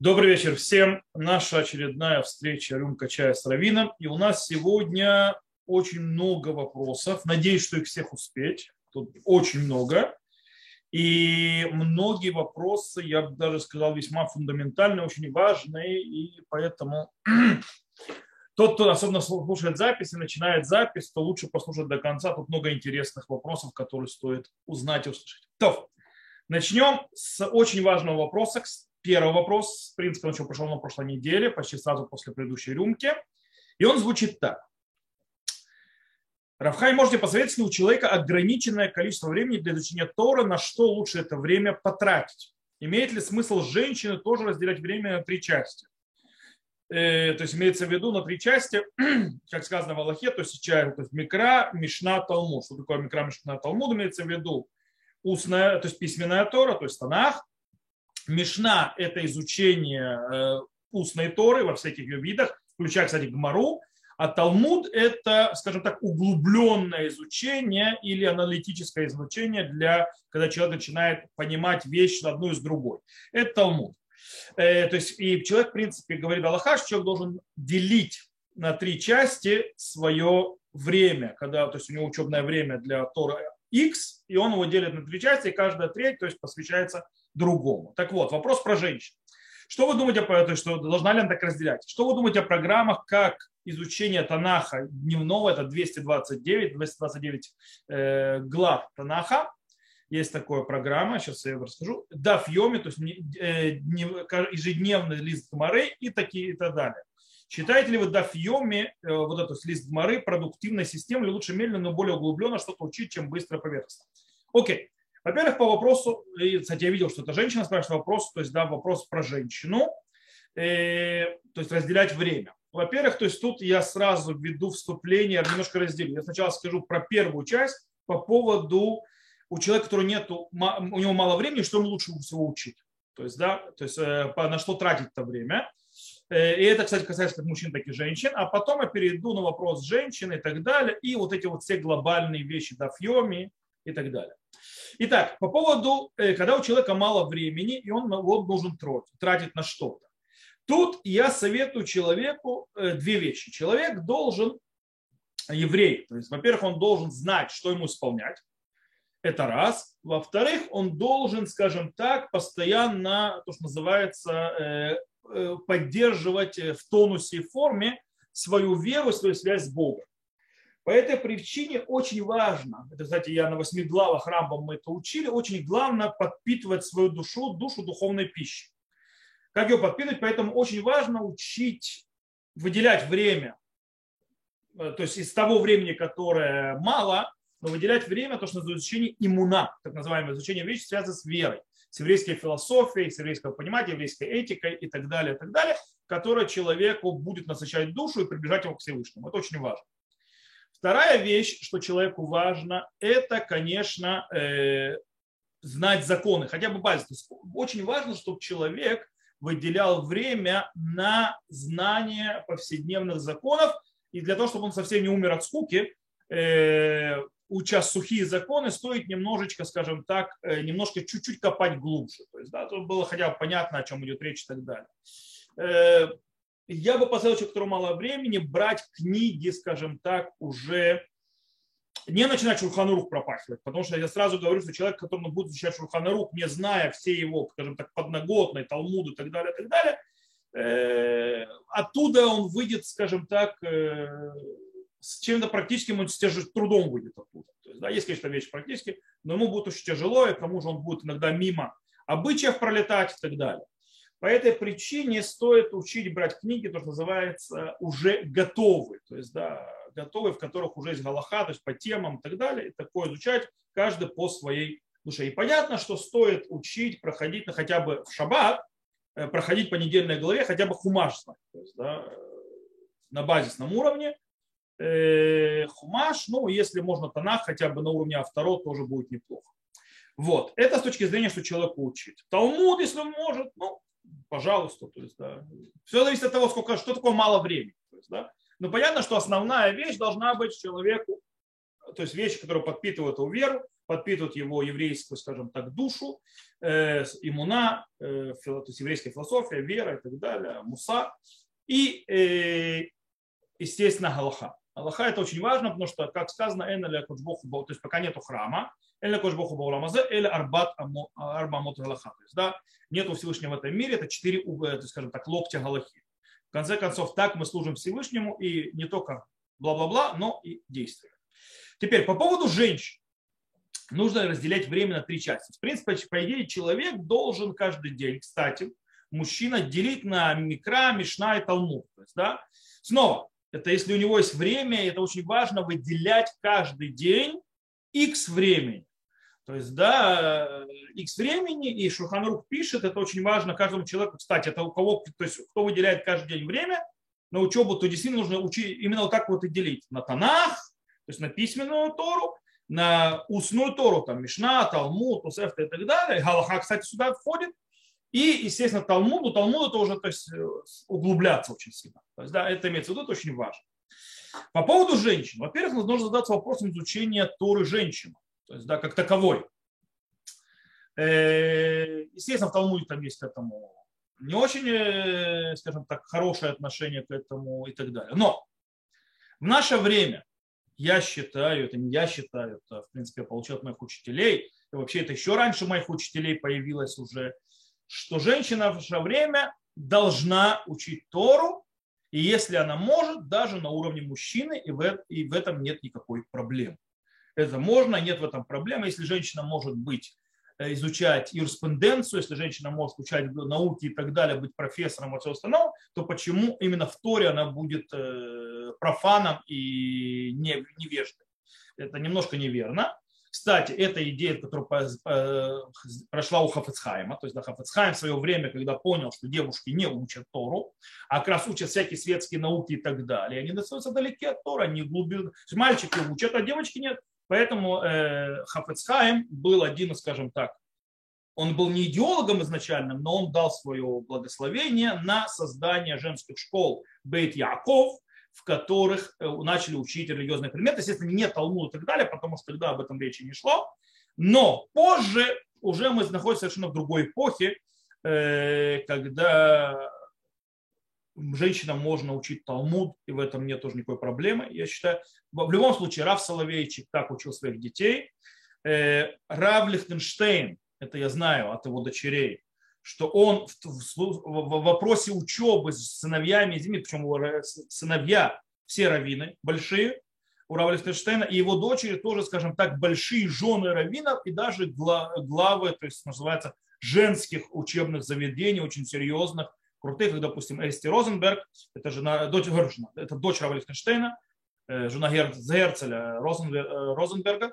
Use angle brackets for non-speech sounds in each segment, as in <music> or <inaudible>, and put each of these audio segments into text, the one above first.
Добрый вечер всем. Наша очередная встреча «Рюмка чая с Равином». И у нас сегодня очень много вопросов. Надеюсь, что их всех успеть. Тут очень много. И многие вопросы, я бы даже сказал, весьма фундаментальные, очень важные. И поэтому <clears throat> тот, кто особенно слушает запись и начинает запись, то лучше послушать до конца. Тут много интересных вопросов, которые стоит узнать и услышать. То, начнем с очень важного вопроса, Первый вопрос, в принципе, он еще прошел на прошлой неделе, почти сразу после предыдущей рюмки. И он звучит так. Равхай, можете посоветовать, если у человека ограниченное количество времени для изучения Тора, на что лучше это время потратить? Имеет ли смысл женщины тоже разделять время на три части? Э, то есть имеется в виду на три части, <clears throat> как сказано в Аллахе, то есть, то есть микра, мишна, талмуд. Что такое микра, мишна, талмуд? Имеется в виду устная, то есть письменная Тора, то есть Танах, Мишна – это изучение э, устной Торы во всяких ее видах, включая, кстати, Гмару, а Талмуд – это, скажем так, углубленное изучение или аналитическое изучение, для, когда человек начинает понимать вещь одну из другой. Это Талмуд. Э, то есть и человек, в принципе, говорит Аллаха, что человек должен делить на три части свое время, когда, то есть у него учебное время для Тора X, и он его делит на три части, и каждая треть, то есть посвящается другому. Так вот, вопрос про женщин. Что вы думаете по этому, что должна ли она так разделять? Что вы думаете о программах, как изучение Танаха дневного, это 229, 229 э, глав Танаха, есть такая программа, сейчас я расскажу, Даф Йоми, то есть э, ежедневный лист Гмары и такие и так далее. Считаете ли вы Даф Йоми, э, вот этот лист Гмары, продуктивной системой, или лучше медленно, но более углубленно что-то учить, чем быстро поверхностно? Окей. Во-первых, по вопросу, кстати, я видел, что это женщина спрашивает вопрос, то есть, да, вопрос про женщину, э, то есть разделять время. Во-первых, то есть тут я сразу введу вступление, немножко разделю. Я сначала скажу про первую часть по поводу у человека, который нету, у него мало времени, что ему лучше всего учить. То есть, да, то есть э, на что тратить это время. Э, и это, кстати, касается как мужчин, так и женщин. А потом я перейду на вопрос женщин и так далее. И вот эти вот все глобальные вещи, дафьоми и так далее. Итак, по поводу, э, когда у человека мало времени, и он вот должен тратить на что-то. Тут я советую человеку э, две вещи. Человек должен, еврей, то есть, во-первых, он должен знать, что ему исполнять. Это раз. Во-вторых, он должен, скажем так, постоянно, то, что называется, э, поддерживать в тонусе и форме свою веру, свою связь с Богом. По этой причине очень важно, это, кстати, я на восьми главах Рамбам мы это учили, очень главное подпитывать свою душу, душу духовной пищи. Как ее подпитывать? Поэтому очень важно учить выделять время, э, то есть из того времени, которое мало, но выделять время, то, что называется изучение иммуна, так называемое изучение вещи, связано с верой, с еврейской философией, с еврейского понимания, еврейской этикой и так далее, и так далее, которое человеку будет насыщать душу и приближать его к Всевышнему. Это очень важно. Вторая вещь, что человеку важно, это, конечно, э, знать законы, хотя бы базис. Очень важно, чтобы человек выделял время на знание повседневных законов, и для того, чтобы он совсем не умер от скуки, э, уча сухие законы, стоит немножечко, скажем так, э, немножко чуть-чуть копать глубже. То есть, да, тут было хотя бы понятно, о чем идет речь и так далее. Я бы посоветовал человеку, которому мало времени, брать книги, скажем так, уже не начинать Шурханарух пропахивать, потому что я сразу говорю, что человек, который будет изучать Шурханарух, не зная все его, скажем так, подноготные, Талмуды и так далее, и так далее, э, оттуда он выйдет, скажем так, э, с чем-то практическим, он с тем трудом выйдет оттуда. То есть, да, есть, конечно, вещи практически, но ему будет очень тяжело, и к тому же он будет иногда мимо обычаев пролетать и так далее. По этой причине стоит учить брать книги, то, что называется, уже готовые, то есть да, готовые, в которых уже есть галаха, то есть по темам и так далее, и такое изучать каждый по своей душе. И понятно, что стоит учить, проходить на хотя бы в шаббат, э, проходить по недельной главе, хотя бы хумаш знать, то есть да, на базисном уровне. Э, хумаш, ну, если можно танах хотя бы на уровне авторо, тоже будет неплохо. Вот. Это с точки зрения, что человек учит. Талмуд, если он может, ну, пожалуйста. То есть, да. Все зависит от того, сколько, что такое мало времени. То есть, да. Но понятно, что основная вещь должна быть человеку, то есть вещи, которые подпитывают его веру, подпитывают его еврейскую, скажем так, душу. э, иммуна, э, то есть еврейская философия, вера и так далее, муса. И, э, естественно, Галаха. Аллаха это очень важно, потому что, как сказано, то есть пока нету храма, Эля Богу Бауламазе, или Арбат Арбамот Галаха. То есть, да, нету Всевышнего в этом мире, это четыре, скажем так, локтя Галахи. В конце концов, так мы служим Всевышнему, и не только бла-бла-бла, но и действуем. Теперь, по поводу женщин. Нужно разделять время на три части. В принципе, по идее, человек должен каждый день, кстати, мужчина делить на микро, мишна и талмуд. То есть, да, снова, это если у него есть время, это очень важно выделять каждый день x времени. То есть, да, x времени, и Шуханрук пишет, это очень важно каждому человеку. Кстати, это у кого, то есть, кто выделяет каждый день время на учебу, то действительно нужно учить именно вот так вот и делить. На Танах, то есть на письменную Тору, на устную Тору, там Мишна, Талмуд, Усефта и так далее. Галаха, кстати, сюда входит. И, естественно, Талмуду. Талмуд это уже то есть, э, углубляться очень сильно. То есть, да, это имеется в виду, это очень важно. По поводу женщин. Во-первых, нужно задаться вопросом изучения Торы женщин, то есть, да, как таковой. Э, естественно, в Талмуде там есть к этому не очень, э, скажем так, хорошее отношение к этому и так далее. Но в наше время, я считаю, это не я считаю, это, в принципе, я получил от моих учителей, и вообще это еще раньше моих учителей появилось уже, что женщина в наше время должна учить Тору, и если она может, даже на уровне мужчины, и в, и в этом нет никакой проблемы. Это можно, нет в этом проблемы. Если женщина может быть э, изучать юриспруденцию, если женщина может изучать науки и так далее, быть профессором и все остальное, то почему именно в Торе она будет э, профаном и невеждой? Это немножко неверно. Кстати, эта идея, которая прошла у Хафецхайма, то есть да, Хафецхайм в свое время, когда понял, что девушки не учат Тору, а как раз учат всякие светские науки и так далее, они достаются далеки от Тора, они глубины. Мальчики учат, а девочки нет. Поэтому э, Хафецхайм был один, скажем так, он был не идеологом изначальным, но он дал свое благословение на создание женских школ Бейт Яков, в которых э, начали учить религиозные предметы. Естественно, не Талмуд и так далее, потому что тогда об этом речи не шло. Но позже уже мы находимся совершенно в другой эпохе, э, когда женщинам можно учить Талмуд, и в этом нет тоже никакой проблемы. Я считаю, в любом случае, Рав Соловейчик так учил своих детей. Э, Рав Лихтенштейн, это я знаю от его дочерей, что он в вопросе учебы с сыновьями причем сыновья все раввины большие, у Рава Лихтенштейна, и его дочери тоже, скажем так, большие жены раввинов и даже главы, то есть называется, женских учебных заведений, очень серьезных, крутых, как, допустим, Эсти Розенберг, это, жена, дочь, это дочь Рава Лихтенштейна, э, жена Герцеля э, Розенберга,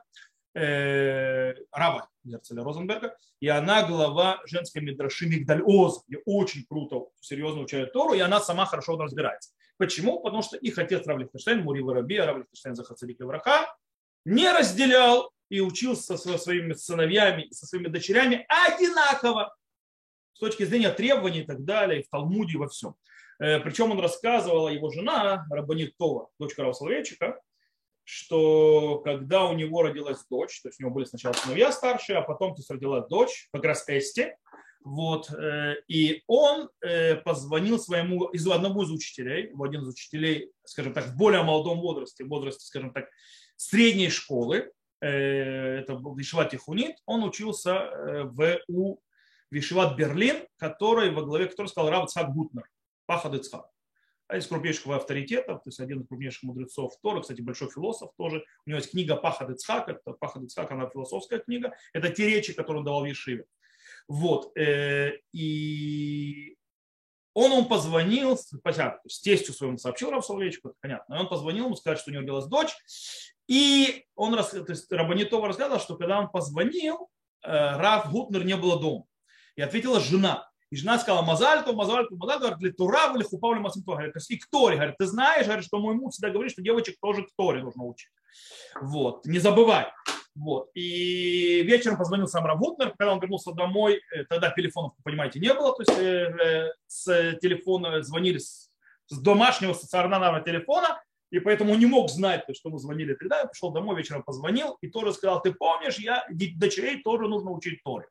э, раба Герцеля Розенберга, и она глава женской медраши Мигдаль Оз, где очень круто, серьезно учает Тору, и она сама хорошо разбирается. Почему? Потому что их отец Рав Лихтенштейн, Мури Воробей, Рав Лихтенштейн Захацадик Левраха, не разделял и учился со своими сыновьями, со своими дочерями одинаково с точки зрения требований и так далее, в Талмуде и во всем. Э, Причем он рассказывала его жена Рабанитова, дочка Рава Соловейчика, что когда у него родилась дочь, то есть у него были сначала сыновья старшие, а потом то есть родилась дочь, как раз Эсти, вот, э, и он э, позвонил своему, из одному из учителей, в один из учителей, скажем так, в более молодом возрасте, в возрасте, скажем так, средней школы, э, это был Вишват Тихунит, он учился в у Вишват Берлин, который, во главе которого сказал Рав Цхак Гутнер, Пахад Ицхак один из крупнейших авторитетов, то есть один из крупнейших мудрецов Тора, кстати, большой философ тоже. У него есть книга Пахад Ицхак, это Пахад Ицхак, она философская книга. Это те речи, которые он давал в Ешиве. Вот. Э, и он ему позвонил, понятно, с тестью своему сообщил Рав Соловейчику, понятно, и он позвонил ему сказать, что у него родилась дочь, и он, то есть Рабанитова рассказал, что когда он позвонил, э, Раф Гутнер не было дома. И ответила жена. И жена сказала, мазальту, мазальту, мазальту, говорит, ли тура, или хупа, или. Говорит, и к. Говорит, ты знаешь, говорит, что мой муж всегда говорит, что девочек тоже к Торе нужно учить. Вот, не забывай. Вот. И вечером позвонил сам Равутнер, когда он вернулся домой, э, тогда телефонов, понимаете, не было, то есть э, с телефона звонили с, с домашнего стационарного телефона, и поэтому не мог знать, что мы звонили тогда. Я пришел домой, вечером позвонил и тоже сказал, ты помнишь, я дочерей тоже нужно учить Торе.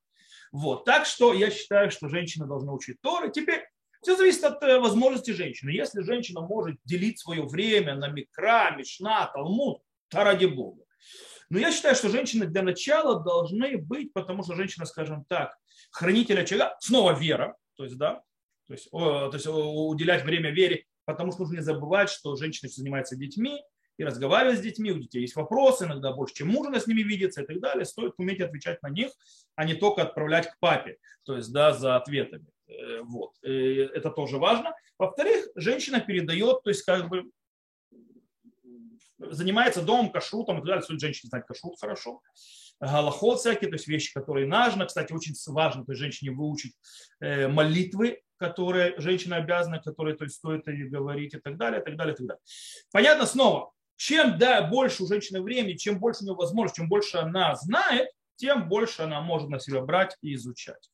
Вот. Так что я считаю, что женщина должна учить Торы. Теперь все зависит от э, возможности женщины. Если женщина может делить свое время на микра, мишна, талмуд, то ради бога. Но я считаю, что женщины для начала должны быть, потому что женщина, скажем так, хранитель очага, снова вера, то есть, да, то есть, о, то есть уделять время вере, потому что нужно не забывать, что женщина занимается детьми, и разговаривать с детьми, у детей есть вопросы, иногда больше, чем мужа с ними видится и так далее. Стоит уметь отвечать на них, а не только отправлять к папе, то есть да, за ответами. Э, вот. Это тоже важно. Во-вторых, женщина передает, то есть как бы занимается домом, кашрутом и так далее. Суть женщины знать кашрут хорошо. Галахот всякие, то есть вещи, которые нужно. Кстати, очень важно то есть женщине выучить э, молитвы, которые женщина обязана, которые то есть, стоит ей говорить и так далее, и так далее, и так далее. Понятно снова, чем да, больше у женщины времени, чем больше у нее возможностей, чем больше она знает, тем больше она может на себя брать и изучать.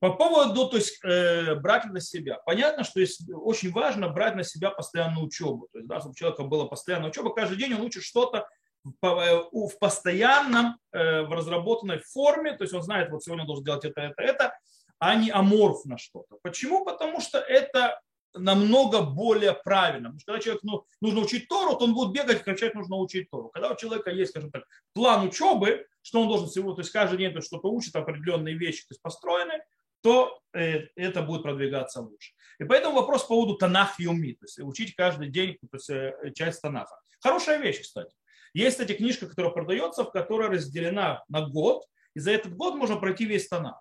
По поводу то есть, э, брать на себя. Понятно, что есть, очень важно брать на себя постоянную учебу. То есть, да, чтобы у человека была постоянная учеба, каждый день он учит что-то в э, постоянном, э, в разработанной форме. То есть он знает, вот сегодня он должен делать это, это, это, а не аморфно что-то. Почему? Потому что это намного более правильно. Потому что когда человек ну, нужно учить Тору, то он будет бегать, кричать, нужно учить Тору. Когда у человека есть, скажем так, план учебы, что он должен всего, то есть каждый день то что-то учит, определенные вещи то есть построены, то э, это будет продвигаться лучше. И поэтому вопрос по поводу Танах Юми, то есть учить каждый день то есть, э, часть Танаха. Хорошая вещь, кстати. Есть, кстати, книжка, которая продается, в которой разделена на год, и за этот год можно пройти весь Танах.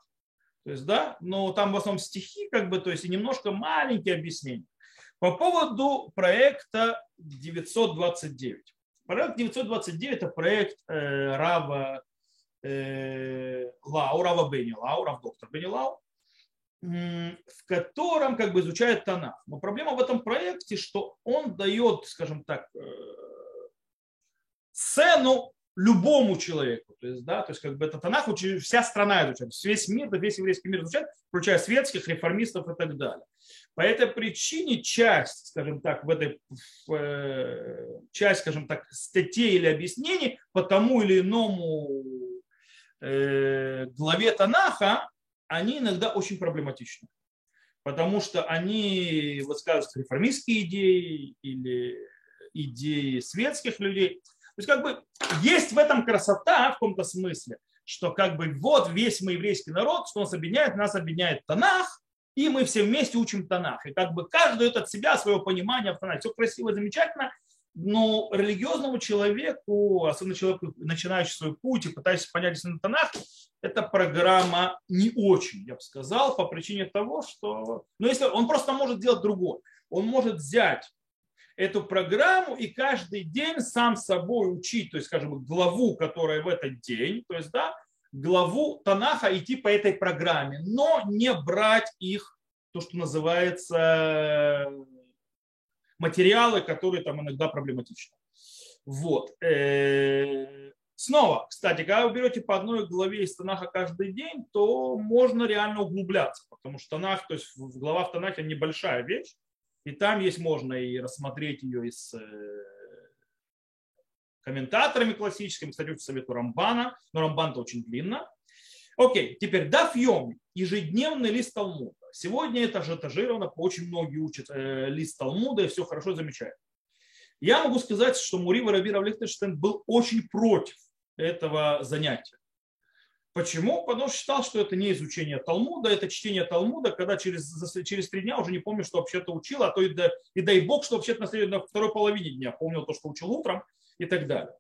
То есть, да, но там в основном стихи, как бы, то есть и немножко маленькие объяснения. По поводу проекта 929. Проект 929 это проект э, Рава э, Лау, Рава Бенни Лау, Рав доктор Бенни Лау, в котором как бы изучает Танах. Но проблема в этом проекте, что он дает, скажем так, э, цену любому человеку. То есть, да, то есть как бы это Танах вся страна изучает, весь мир, весь еврейский мир изучает, включая светских, реформистов и так далее. По этой причине часть, скажем так, в этой в, э, часть, скажем так, статей или объяснений по тому или иному э, главе Танаха, они иногда очень проблематичны. Потому что они высказывают реформистские идеи или идеи светских людей – есть как бы есть в этом красота в каком-то смысле, что как бы вот весь мы еврейский народ, что нас объединяет, нас объединяет Танах, и мы все вместе учим Танах. И как бы каждый дает от себя свое понимание в Танахе. Все красиво, замечательно, но религиозному человеку, особенно человеку, начинающему свой путь и пытающийся понять истинный Танах, эта программа не очень, я бы сказал, по причине того, что... Ну, если он просто может делать другое. Он может взять эту программу и каждый день сам собой учить, то есть, скажем, главу, которая в этот день, то есть, да, главу Танаха идти по этой программе, но не брать их, то, что называется материалы, которые там иногда проблематичны. Вот. Э, снова, кстати, когда вы берете по одной главе из Танаха каждый день, то можно реально углубляться, потому что Танах, то есть глава в Танахе небольшая вещь, и там есть, можно и рассмотреть ее и с э, комментаторами классическими. Кстати, очень советую Рамбана, но Рамбан-то очень длинно. Окей, теперь Даф Йоми, ежедневный лист Талмуда. Сегодня это же этажировано, очень многие учат э, лист Талмуда, и все хорошо, замечательно. Я могу сказать, что Мури Раби Равлихтенштейн был очень против этого занятия. Почему? Потому что считал, что это не изучение Талмуда, это чтение Талмуда, когда через, через три дня уже не помню, что вообще-то учил, а то и, да, и дай бог, что вообще-то на, на второй половине дня помнил то, что учил утром и так далее.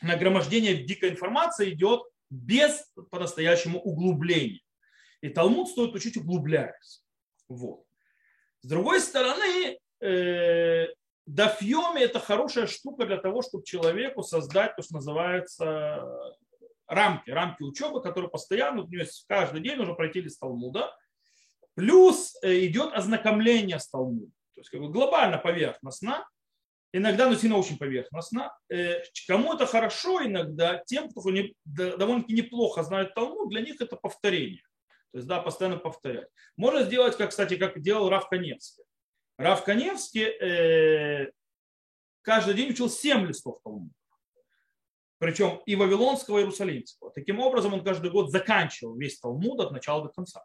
Нагромождение дикой информации идет без по-настоящему углубления. И Талмуд стоит учить углубляясь. Вот. С другой стороны, э, дафьоми это хорошая штука для того, чтобы человеку создать то, что называется рамки, рамки учебы, которые постоянно, у нее каждый день нужно пройти лист Талмуда. Плюс э, идет ознакомление с Талмудом. То есть как бы глобально поверхностно, иногда, но сильно очень поверхностно. Э, кому это хорошо иногда, тем, кто довольно-таки неплохо знает Талмуд, для них это повторение. То есть, да, постоянно повторять. Можно сделать, как, кстати, как делал Рав Каневский. Рав Каневский э, каждый день учил 7 листов Талмуда. Причем и Вавилонского, и Иерусалимского. Таким образом, он каждый год заканчивал весь Талмуд от начала до конца.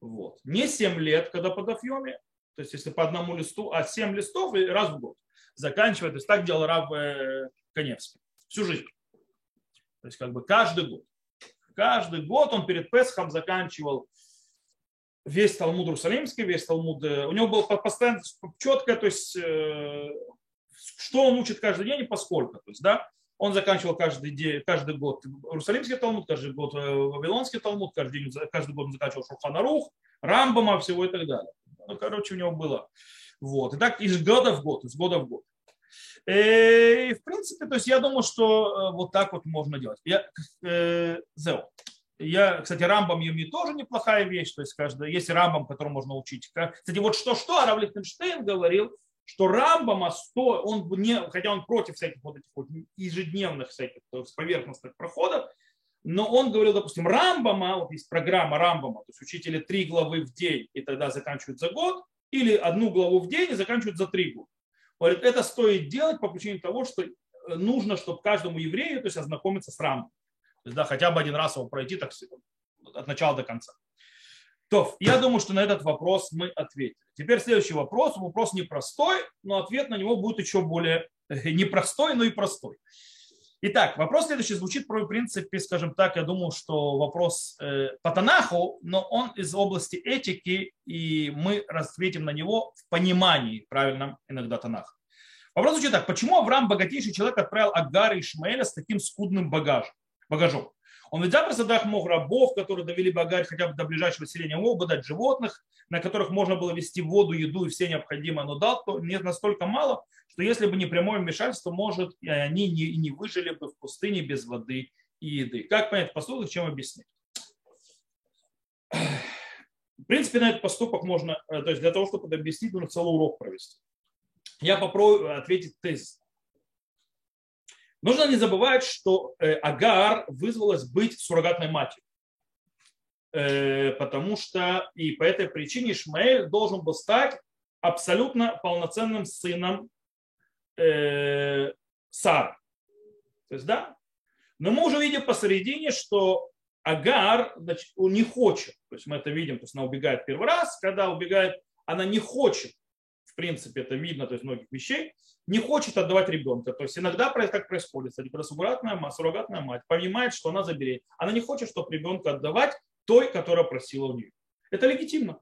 Вот. Не 7 лет, когда по Дафьоме, то есть если по одному листу, а 7 листов раз в год заканчивает. То есть так делал Рав э, Коневский всю жизнь. То есть как бы каждый год. Каждый год он перед Песхом заканчивал весь Талмуд Иерусалимский, весь Талмуд. Э, у него было постоянно четко, то есть э, что он учит каждый день и поскольку. То есть, да, он заканчивал каждый, день, каждый год Иерусалимский Талмуд, каждый год Вавилонский Талмуд, каждый, день, каждый год он заканчивал Шурханарух, Рамбама, всего и так далее. Ну, короче, у него было. Вот. И так из года в год, из года в год. Э, и, в принципе, то есть я думаю, что э, вот так вот можно делать. Я, э, я, кстати, Рамбам Юми тоже неплохая вещь. То есть каждый, есть Рамбам, которому можно учить. Кстати, вот что-что, Арав Лихтенштейн говорил, что Рамбама 100, он не, хотя он против всяких вот этих вот ежедневных всяких поверхностных проходов, но он говорил, допустим, Рамбама, вот есть программа Рамбама, то есть учители три главы в день и тогда заканчивают за год, или одну главу в день и заканчивают за три года. Говорит, это стоит делать по причине того, что э, нужно, чтобы каждому еврею то есть, ознакомиться с Рамбом. То есть, да, хотя бы один раз его пройти так, от начала до конца. То, я думаю, что на этот вопрос мы ответили. Теперь следующий вопрос. Вопрос непростой, но ответ на него будет еще более э, непростой, но и простой. Итак, вопрос следующий звучит, в принципе, скажем так, я думаю, что вопрос э, по Танаху, но он из области этики, и мы ответим на него в понимании правильном иногда Танаха. Вопрос звучит так, почему Авраам, богатейший человек, отправил Агара и Ишмаэля с таким скудным багажем? багажом? Он ведь запросто дал мог рабов, которые довели Багарь хотя бы до ближайшего селения, мог бы дать животных, на которых можно было вести воду, еду и все необходимое, но дал то не настолько мало, что если бы не прямое вмешательство, может, и они не, не выжили бы в пустыне без воды и еды. Как понять поступок, чем объяснить? В принципе, на этот поступок можно, э, то есть для того, чтобы это объяснить, нужно целый урок провести. Я попробую ответить тезис. Нужно не забывать, что э, Агар вызвалась быть суррогатной матерью. Э, потому что и по этой причине Ишмаэль должен был стать абсолютно полноценным сыном э, Сары. То есть, да? Но мы уже видим посередине, что Агар значит, не хочет. То есть мы это видим, то есть она убегает первый раз, когда убегает, она не хочет принципе, это видно то есть, многих вещей, не хочет отдавать ребенка. То есть иногда как происходит, кстати, когда суррогатная мать, суррогатная мать понимает, что она заберет. Она не хочет, чтобы ребенка отдавать той, которая просила у нее. Это легитимно.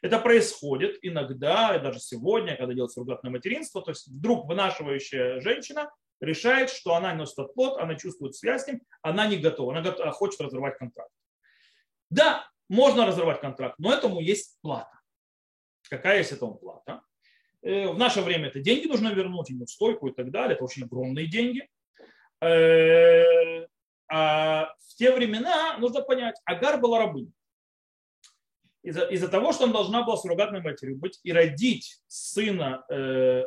Это происходит иногда, и даже сегодня, когда делают суррогатное материнство, то есть вдруг вынашивающая женщина решает, что она носит этот плод, она чувствует связь с ним, она не готова, она готова, хочет разорвать контракт. Да, можно разорвать контракт, но этому есть плата. Какая есть этому плата? Э, в наше время это деньги нужно вернуть, ему стойку и так далее. Это очень огромные деньги. Э, а в те времена нужно понять, Агар была рабыней. Из-за, из того, что она должна была суррогатной матерью быть и родить сына э,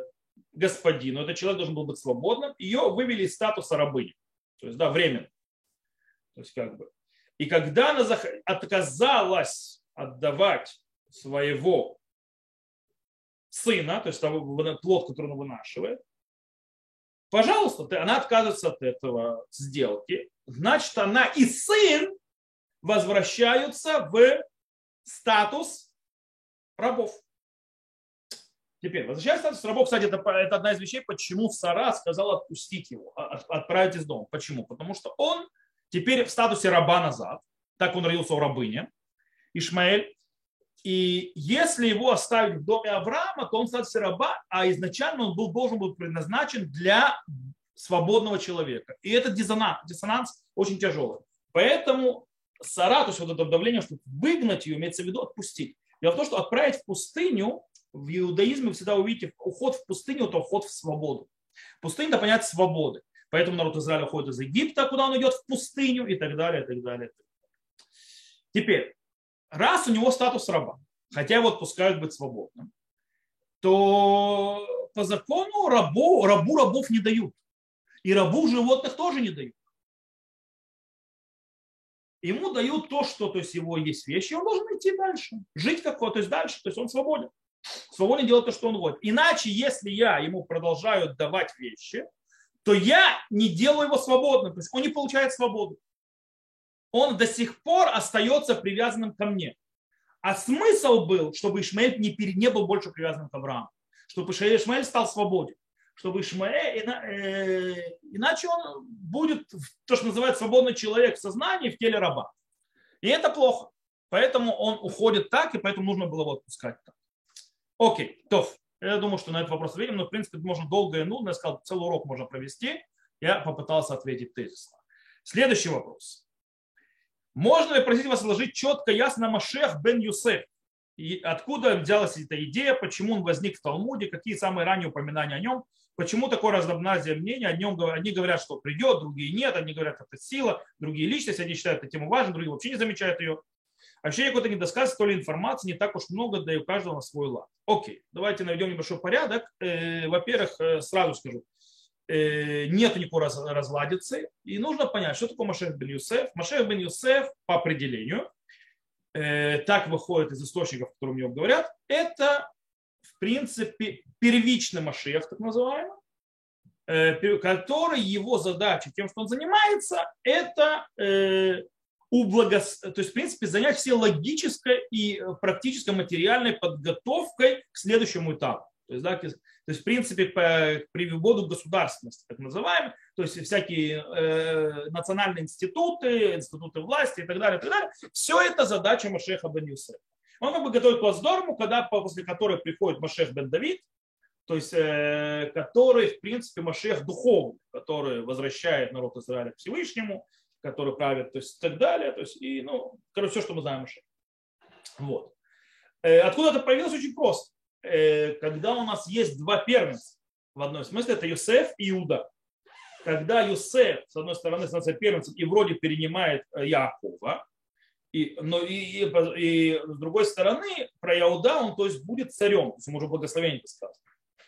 господину, этот человек должен был быть свободным, ее вывели из статуса рабыни. То есть, да, временно. То есть, как бы. И когда она отказалась отдавать своего сына, то есть того плод, который он вынашивает, пожалуйста, она отказывается от этого сделки, значит, она и сын возвращаются в статус рабов. Теперь, возвращаясь в статус рабов, кстати, это, это одна из вещей, почему Сара сказала отпустить его, а, отправить из дома. Почему? Потому что он теперь в статусе раба назад, так он родился у рабыни, Ишмаэль, и если его оставить в доме Авраама, то он становится раба, а изначально он был, должен был предназначен для свободного человека. И этот диссонанс, диссонанс очень тяжелый. Поэтому Сара, то есть вот это давление, чтобы выгнать ее, имеется в виду отпустить. Дело в том, что отправить в пустыню, в иудаизме вы всегда увидите уход в пустыню, это уход в свободу. Пустыня – это понятие свободы. Поэтому народ Израиля уходит из Египта, куда он идет в пустыню и так далее, и так далее. Теперь, раз у него статус раба, хотя его отпускают быть свободным, то по закону рабу, рабу рабов не дают. И рабу животных тоже не дают. Ему дают то, что то есть его есть вещи, он должен идти дальше, жить как то есть дальше, то есть он свободен. Свободен делать то, что он хочет. Иначе, если я ему продолжаю давать вещи, то я не делаю его свободным. То есть он не получает свободу. Он до сих пор остается привязанным ко мне. А смысл был, чтобы Ишмаэль не, не был больше привязан к Аврааму. Чтобы Ишмаэль стал свободен. Чтобы Ишмаэль, э, иначе он будет, то, что называется, свободный человек в сознании, в теле раба. И это плохо. Поэтому он уходит так, и поэтому нужно было его отпускать так. Окей, то я думаю, что на этот вопрос ответим, но в принципе можно долго и нудно. Я сказал, целый урок можно провести. Я попытался ответить тезисно. Следующий вопрос. Можно ли просить вас изложить четко, ясно Машех бен Юсеф? И откуда взялась эта идея, почему он возник в Талмуде, какие самые ранние упоминания о нем, почему такое разнообразие мнений, о нем, одни говорят, что придет, другие нет, одни говорят, это сила, другие личность, одни считают эту тему важной, другие вообще не замечают ее. Ощущение какой-то недосказанности, то ли информации не так уж много, да и у каждого на свой лад. Окей, давайте наведем небольшой порядок. Э, во-первых, э, сразу скажу, э, нет никакой разладицы, и нужно понять, что такое Машех бен Юсеф. Машех бен Юсеф по определению, так выходит из источников, о которых мне говорят, это в принципе первичный Машех, так называемый, который его задача, тем, что он занимается, это ублагос... то есть, в принципе, занять все логической и э, практической материальной подготовкой к следующему этапу. То есть, да, то есть в принципе, к приводу государственности, так называемой, то есть всякие э, национальные институты, институты власти и так далее, и так далее. Все это задача Машеха бен Юсефа. Он как бы готовит плацдарму, когда, после которой приходит Машех бен Давид, то есть, э, который, в принципе, Машех духовный, который возвращает народ Израиля к Всевышнему, который правит, то есть и так далее. То есть, и, ну, короче, все, что мы знаем уже. Вот. Э, откуда это появилось? Очень просто. Э, когда у нас есть два первенца, в одной смысле, это Юсеф и Иуда. Когда Юсеф, с одной стороны, становится первенцем и вроде перенимает э, Якова, и, но и, и, и с другой стороны, про Иуда он то есть, будет царем, то есть ему уже благословение сказано.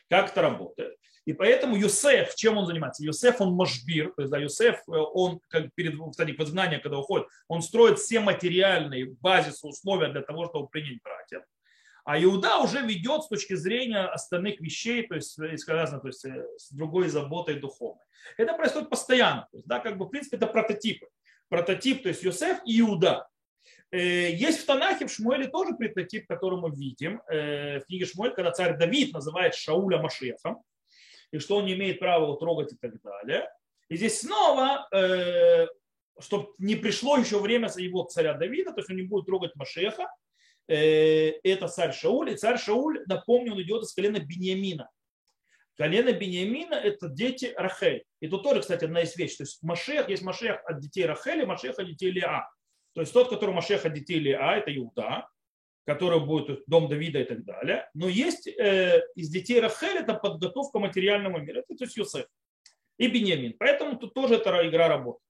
Как это работает? И поэтому Юсеф, чем он занимается? Юсеф, он машбир, то есть да, Юсеф, э, он как перед, кстати, в когда уходит, он строит все материальные базисы, условия для того, чтобы принять братьев. А Иуда уже ведет с точки зрения остальных вещей, то есть, сказано, то есть э, с другой заботой духовной. Это происходит постоянно. То есть, да, как бы, в принципе, это прототипы. Прототип, то есть Юсеф и Иуда. Э, есть в Танахе, в Шмуэле тоже прототип, который мы видим. В книге Шмуэль, когда царь Давид называет Шауля Машехом, и что он не имеет права его трогать и так далее. И здесь снова, э, чтобы не пришло еще время его царя Давида, то есть он не будет трогать Машеха, э, это царь Шауль. И царь Шауль, напомню, он идет из колена Бениамина. Колено Бениамина – это дети Рахель. И тут тоже, кстати, одна из вещей. То есть Машех, есть Машех от детей Рахели, Машех от детей Лиа. То есть тот, который Машех от детей Лиа, это Иуда который будет дом Давида и так далее. Но есть э, из детей Рахель это подготовка материального мира, это то есть Юсеф и Беньямин. Поэтому тут тоже эта игра работает.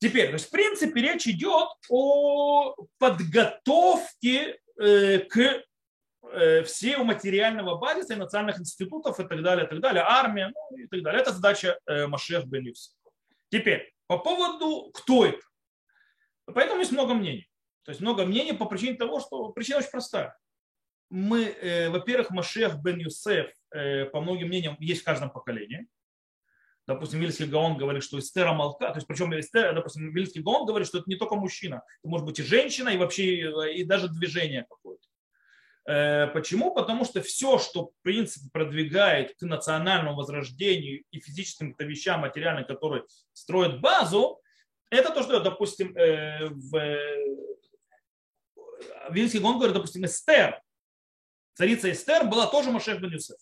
Теперь, то есть, в принципе, речь идет о подготовке э, к э, всего материального базиса и национальных институтов и так далее, и так далее, армия ну, и так далее. Это задача э, Машех бен. Теперь, по поводу, кто это. Поэтому есть много мнений. То есть много мнений по причине того, что причина очень простая. Мы, э, во-первых, Машех бен Юсеф, э, по многим мнениям, есть в каждом поколении. Допустим, Вильский Гаон говорит, что Эстера молка, то есть причем Эстер, допустим, Вильский Гаон говорит, что это не только мужчина, это может быть и женщина, и вообще и даже движение какое-то. Э, почему? Потому что все, что в принципе продвигает к национальному возрождению и физическим вещам материальным, которые строят базу, это то, что, допустим, э, в Вильский Гон говорит, допустим, Эстер, царица Эстер была тоже Машех бен Юсеф.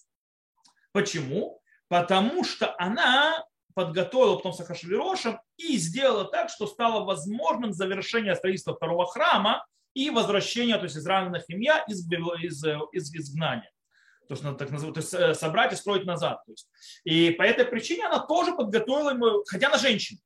Почему? Потому что она подготовила потом с Ахашвирошем и сделала так, что стало возможным завершение строительства второго храма и возвращение то есть, израильных семья из, из, из изгнания. То, что так называют, то есть э, собрать и строить назад. То есть. И по этой причине она тоже подготовила ему, хотя она женщина.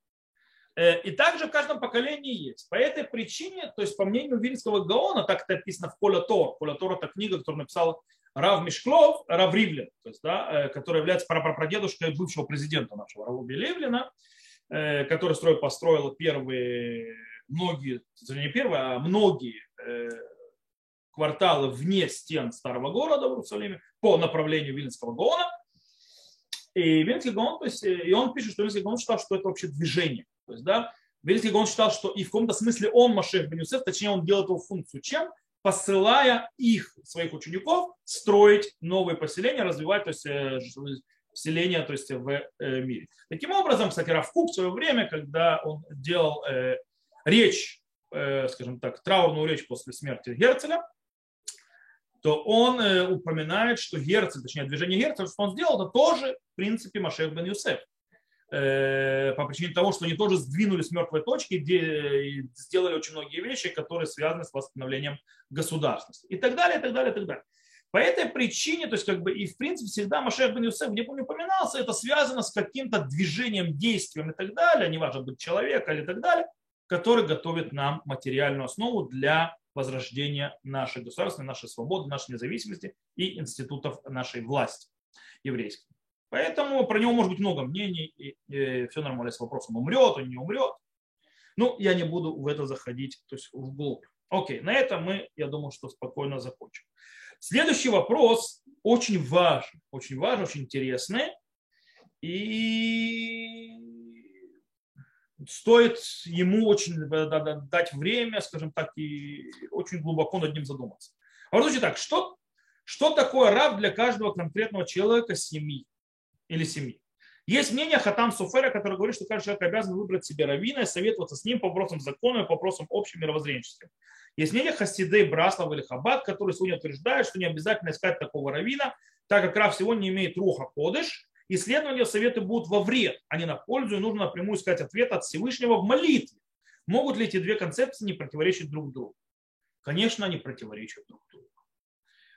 Э, и также в каждом поколении есть. По этой причине, то есть по мнению Вильского Гаона, так это написано в Поля Тор. Поля Тор – это книга, которую написал Рав Мишклов, Рав Ривлин, то есть, да, э, который является прапрадедушкой бывшего президента нашего Рава Ливлина, э, который строил, построил первые, многие, не первые, а многие кварталы вне стен старого города в Иерусалиме по направлению Вильнского Гаона. И Вильнский Гаон, то есть, и он пишет, что Вильнский Гаон считал, что это вообще движение. То есть, да, Вильнский Гаон считал, что и в каком-то смысле он Машех бен Юсеф, точнее он делает его функцию. Чем? Посылая их, своих учеников, строить новые поселения, развивать то есть, вселения то есть, в мире. Таким образом, кстати, Равкук в свое время, когда он делал речь, скажем так, траурную речь после смерти Герцеля, то он э, упоминает, что Герцель, точнее движение Герцеля, что он сделал, это тоже, в принципе, Машех бен Юсеф. Э, по причине того, что они тоже сдвинули с мертвой точки, где сделали очень многие вещи, которые связаны с восстановлением государственности. И так далее, и так далее, и так далее. По этой причине, то есть как бы и в принципе всегда Машех бен Юсеф, где не упоминался, это связано с каким-то движением, действием и так далее, неважно быть человек или так далее, который готовит нам материальную основу для возрождения нашей государственной, нашей свободы, нашей независимости и институтов нашей власти еврейской. Поэтому про него может быть много мнений, и, и все нормально с вопросом, умрет он, не умрет. Ну, я не буду в это заходить, то есть вглубь. Окей, на этом мы, я думаю, что спокойно закончим. Следующий вопрос очень важный, очень важный, очень интересный. И стоит ему очень дать время, скажем так, и очень глубоко над ним задуматься. А вот так, что, что такое раб для каждого конкретного человека семьи или семьи? Есть мнение Хатам Суфера, который говорит, что каждый человек обязан выбрать себе раввина и советоваться с ним по вопросам закона и по вопросам общим мировоззренческим. Есть мнение Хасидей Браслав или Хабад, который сегодня утверждает, что не обязательно искать такого раввина, так как сегодня не имеет руха кодыш, исследования советы будут во вред, а не на пользу, и нужно напрямую искать ответ от Всевышнего в молитве. Могут ли эти две концепции не противоречить друг другу? Конечно, они противоречат друг другу.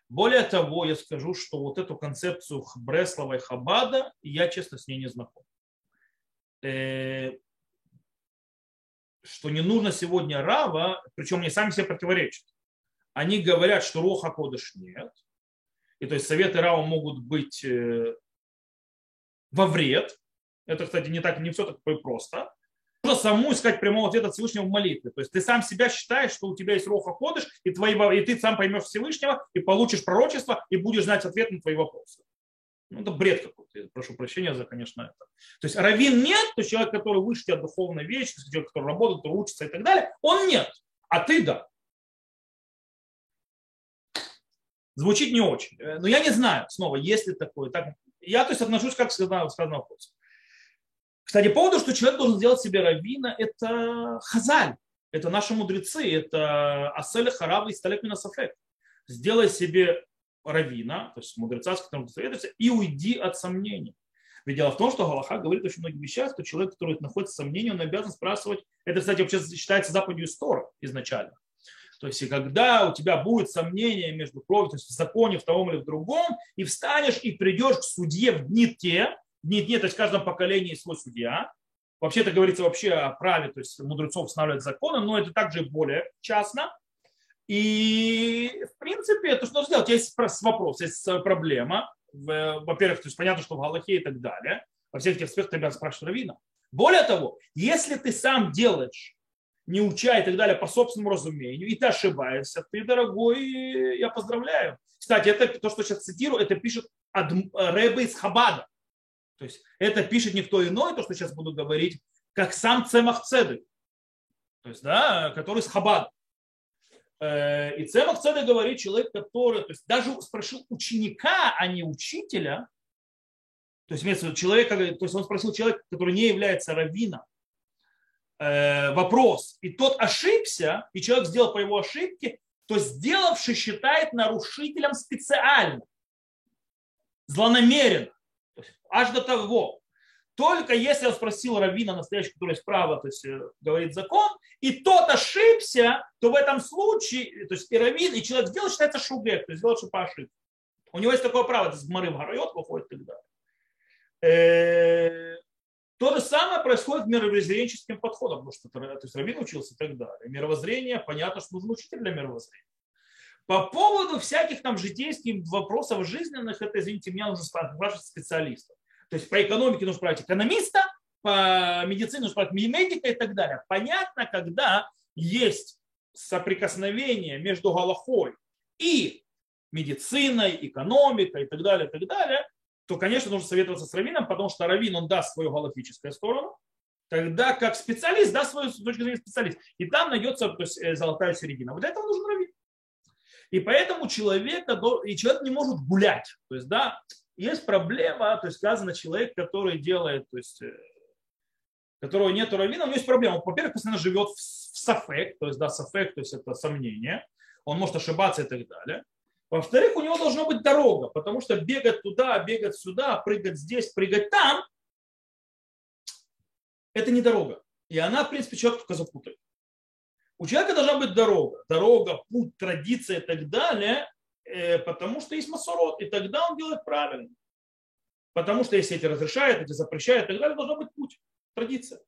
Более того, я скажу, что вот эту концепцию Бреслова и Хабада, я, честно, с ней не знаком. Э, что не нужно сегодня Рава, причем они сами себе противоречат. Они говорят, что Роха Кодыш нет. И то есть советы Рава могут быть э, во вред. Это, кстати, не, так, не все так просто. Нужно саму искать прямого ответа от Всевышнего в молитве. То есть ты сам себя считаешь, что у тебя есть роха ходишь, и, твои, и ты сам поймешь Всевышнего, и получишь пророчество, и будешь знать ответ на твои вопросы. Ну, это бред какой-то. Прошу прощения за, конечно, это. То есть равин нет, то есть человек, который выше тебя духовной вещи, человек, который работает, который учится и так далее, он нет, а ты да. Звучит не очень. Э, но я не знаю, снова, есть ли такое. Так, я то есть отношусь как сказано, сказано вопрос. Кстати, по поводу, что человек должен сделать себе равина, это хазаль, это наши мудрецы, это аселя харава и сталек минасафек. Сделай себе равина, то есть мудреца, с которым ты советуешься, и уйди от сомнений. Ведь дело в том, что Галаха говорит очень многих вещах, что человек, который находится в сомнении, он обязан спрашивать. Это, кстати, вообще считается заповедью Стора изначально. То есть, и когда у тебя будет сомнение между кровью, то есть в законе, в том или в другом, и встанешь и придешь к судье в дни те, дни те, то есть в каждом поколении свой судья. Вообще-то говорится вообще о праве, то есть мудрецов устанавливать законы, но это также более частно. И, в принципе, это что сделать? Есть вопрос, есть проблема. Во-первых, то есть понятно, что в Галахе и так далее. Во всех этих аспектах тебя спрашивают Равина. Более того, если ты сам делаешь не уча и так далее по собственному разумению, и ты ошибаешься, ты, дорогой, я поздравляю. Кстати, это то, что сейчас цитирую, это пишет Рэбе из Хабада. То есть это пишет никто иной, то, что сейчас буду говорить, как сам Цемах Цедек. То есть, да, который из Хабада. Э, и Цемах Цедек говорит человек, который, то есть даже спросил ученика, а не учителя, то есть, человека, то есть он спросил человека, который не является раввином, Э, вопрос, и тот ошибся, и человек сделал по его ошибке, то сделавший считает нарушителем специально, злонамеренно, аж до того. Только если я спросил раввина настоящего, который справа, то есть э, говорит закон, и тот ошибся, то в этом случае, то есть и раввин, и человек сделал, считается шубек, то есть сделал, что по ошибке. У него есть такое право, с Гмары в Гарайот выходит и так далее. Э, то же самое происходит с мировоззренческим подходом, потому что то есть Равин учился и так далее. Мировоззрение, понятно, что нужен учитель для мировоззрения. По поводу всяких там житейских вопросов жизненных, это, извините меня, нужно спрашивать специалистов. То есть по экономике нужно спрашивать экономиста, по медицине нужно спрашивать медика и так далее. Понятно, когда есть соприкосновение между Галахой и медициной, экономикой и так далее, и так далее, то, конечно, нужно советоваться с раввином, потому что раввин, он даст свою галактическую сторону, тогда как специалист даст свою точку зрения специалист. И там найдется то есть, э, золотая середина. Вот для этого нужен раввин. И поэтому человека, и человек не может гулять. То есть, да, есть проблема, то есть сказано человек, который делает, то есть, э, которого нет раввина, у него есть проблема. Во-первых, постоянно живет в сафек, то есть, да, сафек, то есть это сомнение, он может ошибаться и так далее. Во-вторых, у него должна быть дорога, потому что бегать туда, бегать сюда, прыгать здесь, прыгать там, это не дорога. И она, в принципе, человек только запутает. У человека должна быть дорога. Дорога, путь, традиция и так далее, э, потому что есть масород, и тогда он делает правильно. Потому что если эти разрешают, эти запрещают и так далее, должен быть путь, традиция.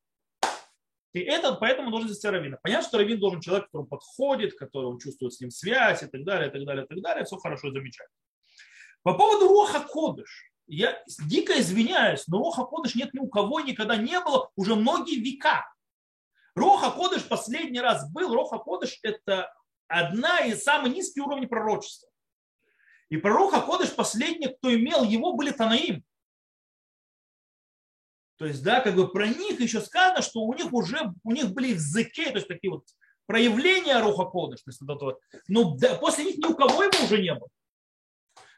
И это поэтому должен здесь раввин. Понятно, что раввин должен человек, который подходит, который он чувствует с ним связь и так далее, и так далее, и так далее. Все хорошо и замечательно. По поводу Руха Кодыш. Я дико извиняюсь, но Руха Кодыш нет ни у кого никогда не было уже многие века. Роха Кодыш последний раз был. Роха Кодыш это одна из самых низких уровней пророчества. И пророка Кодыш последний, кто имел его, были Танаим. То есть, да, как бы про них еще сказано, что у них уже, у них были языки, то есть такие вот проявления Руха Кодыш. То есть, вот вот. Но да, после них ни у кого его уже не было.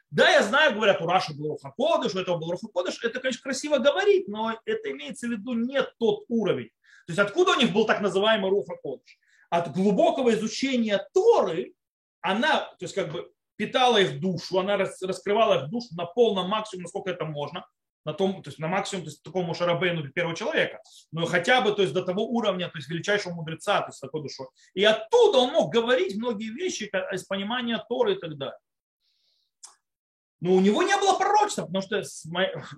Да, я знаю, говорят, у Раши был Руха Кодыш, у этого был Руха Кодыш. Это, конечно, красиво говорить, но это имеется в виду не тот уровень. То есть откуда у них был так называемый Руха Кодыш? От глубокого изучения Торы она, то есть как бы питала их душу, она раскрывала их душу на полном максимуме, насколько это можно на том, то есть на максимум, то есть такому шарабейну первого человека, но хотя бы то есть до того уровня, то есть величайшего мудреца, то есть такой душой. И оттуда он мог говорить многие вещи из понимания Торы и так далее. Но у него не было пророчества, потому что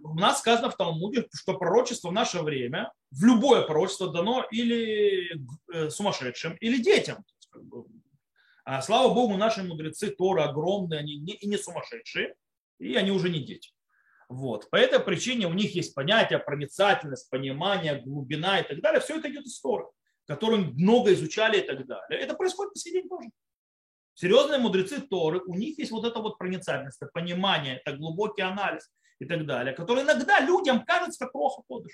у нас сказано в Талмуде, что пророчество в наше время, в любое пророчество дано или э, сумасшедшим, или детям. А слава Богу, наши мудрецы Торы огромные, они не, и не сумасшедшие, и они уже не дети. Вот. По этой причине у них есть понятие проницательность, понимание, глубина и так далее. Все это идет из Торы, которую много изучали и так далее. Это происходит по сей день тоже. Серьезные мудрецы Торы, у них есть вот это вот проницательность, это понимание, это глубокий анализ и так далее, который иногда людям кажется как плохо подыш.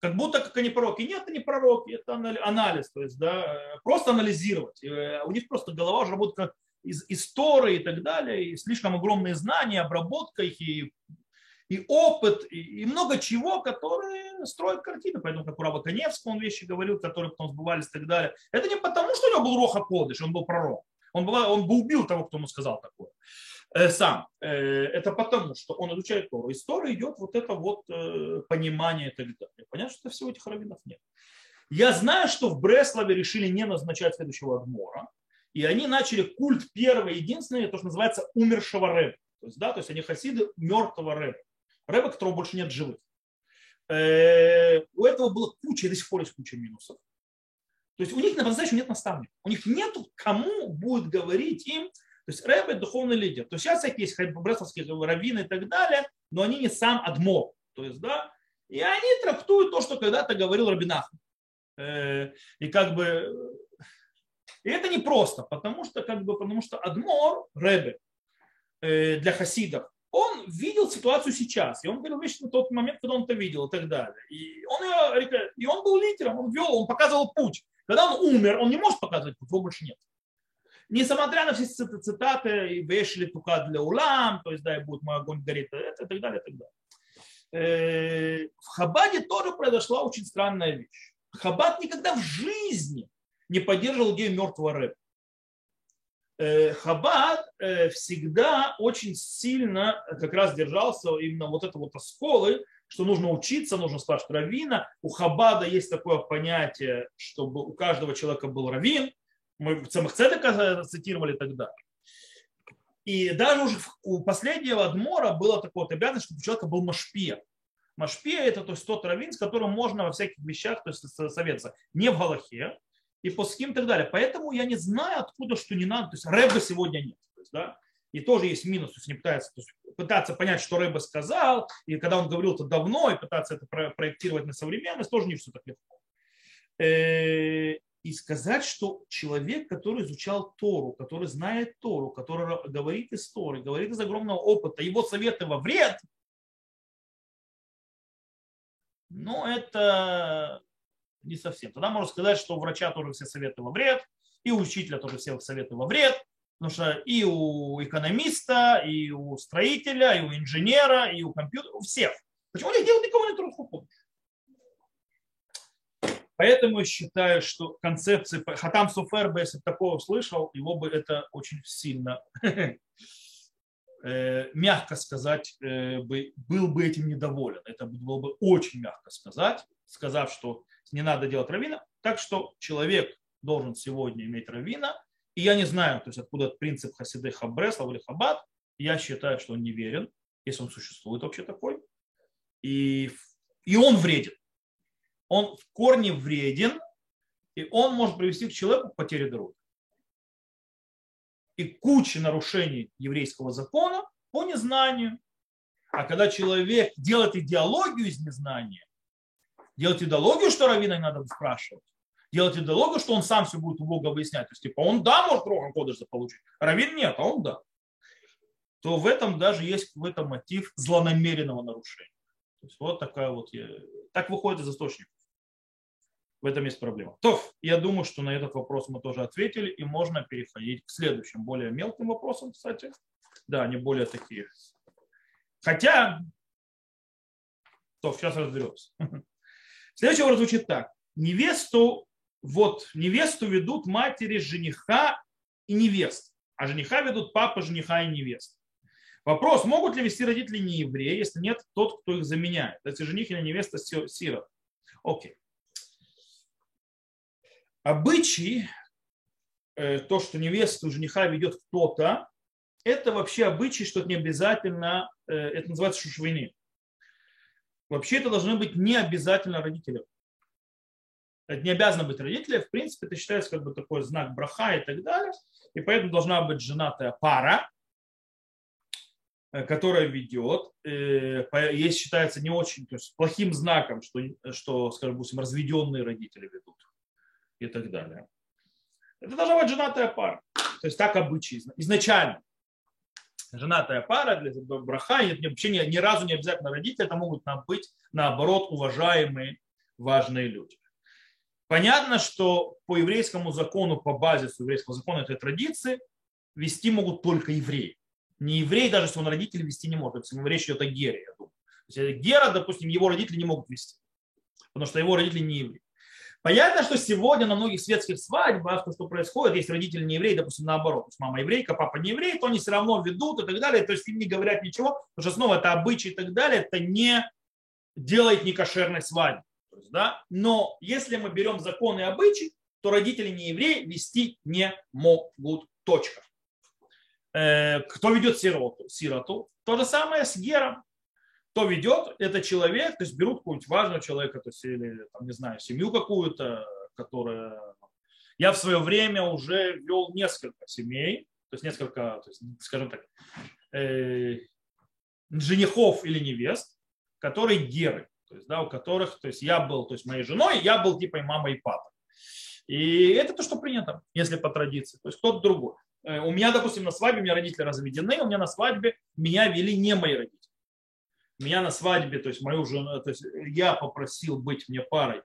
Как будто как они пророки. Нет, это не пророки, это анализ. То есть, да, просто анализировать. Э, у них просто голова уже работает как из истории и так далее, и слишком огромные знания, обработка их, и, и опыт, и, много чего, которые строят картины. Поэтому, как у Раба Коневского он вещи говорил, которые потом сбывались и так далее. Это не потому, что у него был Роха Кодыш, он был пророк. Он, был, он бы убил того, кто ему сказал такое э, сам. Э, это потому, что он изучает Тору. Из Торы идет вот это вот э, понимание и так далее. Понятно, что всего этих раввинов нет. Я знаю, что в Бреславе решили не назначать следующего адмора, и они начали культ первый, единственный, то, что называется умершего рэба. То есть, да, то есть они хасиды мертвого рэба. Рэба, которого больше нет живых. Э, у этого было куча, и до сих пор есть куча минусов. То есть у них по-настоящему нет наставника. У них нет кому будет говорить им. То есть рэб это духовный лидер. То есть сейчас есть бресловские раввины и так далее, но они не сам адмор. То есть, да, и они трактуют то, что когда-то говорил Рабинах. Э, и как бы и это не просто, потому что, как бы, потому что Адмор, Ребе, э, для хасидов, он видел ситуацию сейчас, и он говорил вещи на тот момент, когда он это видел и так далее. И он, и он был лидером, он вел, он показывал путь. Когда он умер, он не может показывать путь, его больше нет. Несмотря на все цитаты, и вешали тука для улам, то есть, да, будет мой огонь это, и так далее, и так далее. Э, в Хабаде тоже произошла очень странная вещь. Хабад никогда в жизни не поддерживал идею мертвого рэба. Э, Хаббат э, всегда очень сильно как раз держался именно вот это вот расколы, что нужно учиться, нужно спрашивать равина. У Хабада есть такое понятие, чтобы у каждого человека был равин. Мы самых цедека цитировали тогда. И даже уже у последнего адмора было такое вот обязанность, чтобы у человека был машпия. Машпия это то есть тот равин, с которым можно во всяких вещах то есть, советоваться. Не в Галахе, и пуским и так далее. Поэтому я не знаю, откуда что не надо. То есть Рэба сегодня нет. То есть, да? И тоже есть минус, то есть не пытается, то есть пытаться понять, что Рэба сказал, и когда он говорил это давно, и пытаться это проектировать на современность, тоже не все так легко. Э, и сказать, что человек, который изучал Тору, который знает Тору, который говорит из Торы, говорит из огромного опыта, его советы во вред, ну, это не совсем. Тогда можно сказать, что у врача тоже все советы во вред, и у учителя тоже все советы во вред, потому что и у экономиста, и у строителя, и у инженера, и у компьютера, у всех. Почему они делают никого не трудно Поэтому я считаю, что концепция Хатам Суфер бы, если бы такого слышал, его бы это очень сильно, <laughs> э, мягко сказать, э, был бы этим недоволен. Это было бы очень мягко сказать, сказав, что не надо делать равина. Так что человек должен сегодня иметь равина. И я не знаю, то есть откуда принцип Хасиды Хабресла или Хабад. Я считаю, что он неверен, если он существует вообще такой. И, и он вреден он в корне вреден, и он может привести к человеку к потере здоровья. И куча нарушений еврейского закона по незнанию. А когда человек делает идеологию из незнания, делает идеологию, что раввина надо спрашивать, делать идеологию, что он сам все будет у Бога выяснять. То есть, типа, он да, может Рохан Кодыш заполучить, а раввин нет, а он да. То в этом даже есть в этом мотив злонамеренного нарушения. То есть вот такая вот, так выходит из источников. В этом есть проблема. То, я думаю, что на этот вопрос мы тоже ответили, и можно переходить к следующим, более мелким вопросам, кстати. Да, они более такие. Хотя, то сейчас разберемся. <laughs> Следующий вопрос звучит так. Невесту, вот, невесту ведут матери жениха и невест, а жениха ведут папа, жениха и невест. Вопрос, могут ли вести родители не евреи, если нет тот, кто их заменяет? Если жених или невеста сирот. Окей обычай, э, то, что невесту жениха ведет кто-то, это вообще обычай, что это не обязательно, э, это называется шушвейны. Вообще это должны быть не обязательно родители. Это не обязано быть родители. В принципе, это считается как бы такой знак браха и так далее. И поэтому должна быть женатая пара, э, которая ведет. Есть считается не очень, то есть плохим знаком, что, что скажем, разведенные родители ведут и так далее. Это должна быть женатая пара. То есть так обычай изначально. Женатая пара для браха, вообще ни, ни разу не обязательно родители, это могут быть, наоборот, уважаемые, важные люди. Понятно, что по еврейскому закону, по базису еврейского закона этой традиции, вести могут только евреи. Не еврей, даже если он родители, вести не может. Если речь идет о Гере, я думаю. То есть Гера, допустим, его родители не могут вести, потому что его родители не евреи. Понятно, что сегодня на многих светских свадьбах, то, что происходит, если родители не евреи, допустим, наоборот, то есть мама еврейка, папа не еврей, то они все равно ведут и так далее, то есть им не говорят ничего, потому что снова это обычаи и так далее, это не делает некошерной свадьбы. есть, да? Но если мы берем законы и обычаи, то родители не евреи вести не могут. Точка. Э, кто ведет сироту? сироту? То же самое с гером кто ведет, это человек, то есть берут какого-нибудь важного человека, то есть, или, там, не знаю, семью какую-то, которая... Я в свое время уже вел несколько семей, то есть несколько, то есть, скажем так, э, женихов или невест, которые геры, то есть, да, у которых, то есть я был, то есть моей женой, я был типа и мама, и папа. И это то, что принято, если по традиции, то есть кто-то другой. Э, у меня, допустим, на свадьбе у меня родители разведены, у меня на свадьбе меня вели не мои родители меня на свадьбе, то есть мою жену, то есть я попросил быть мне парой,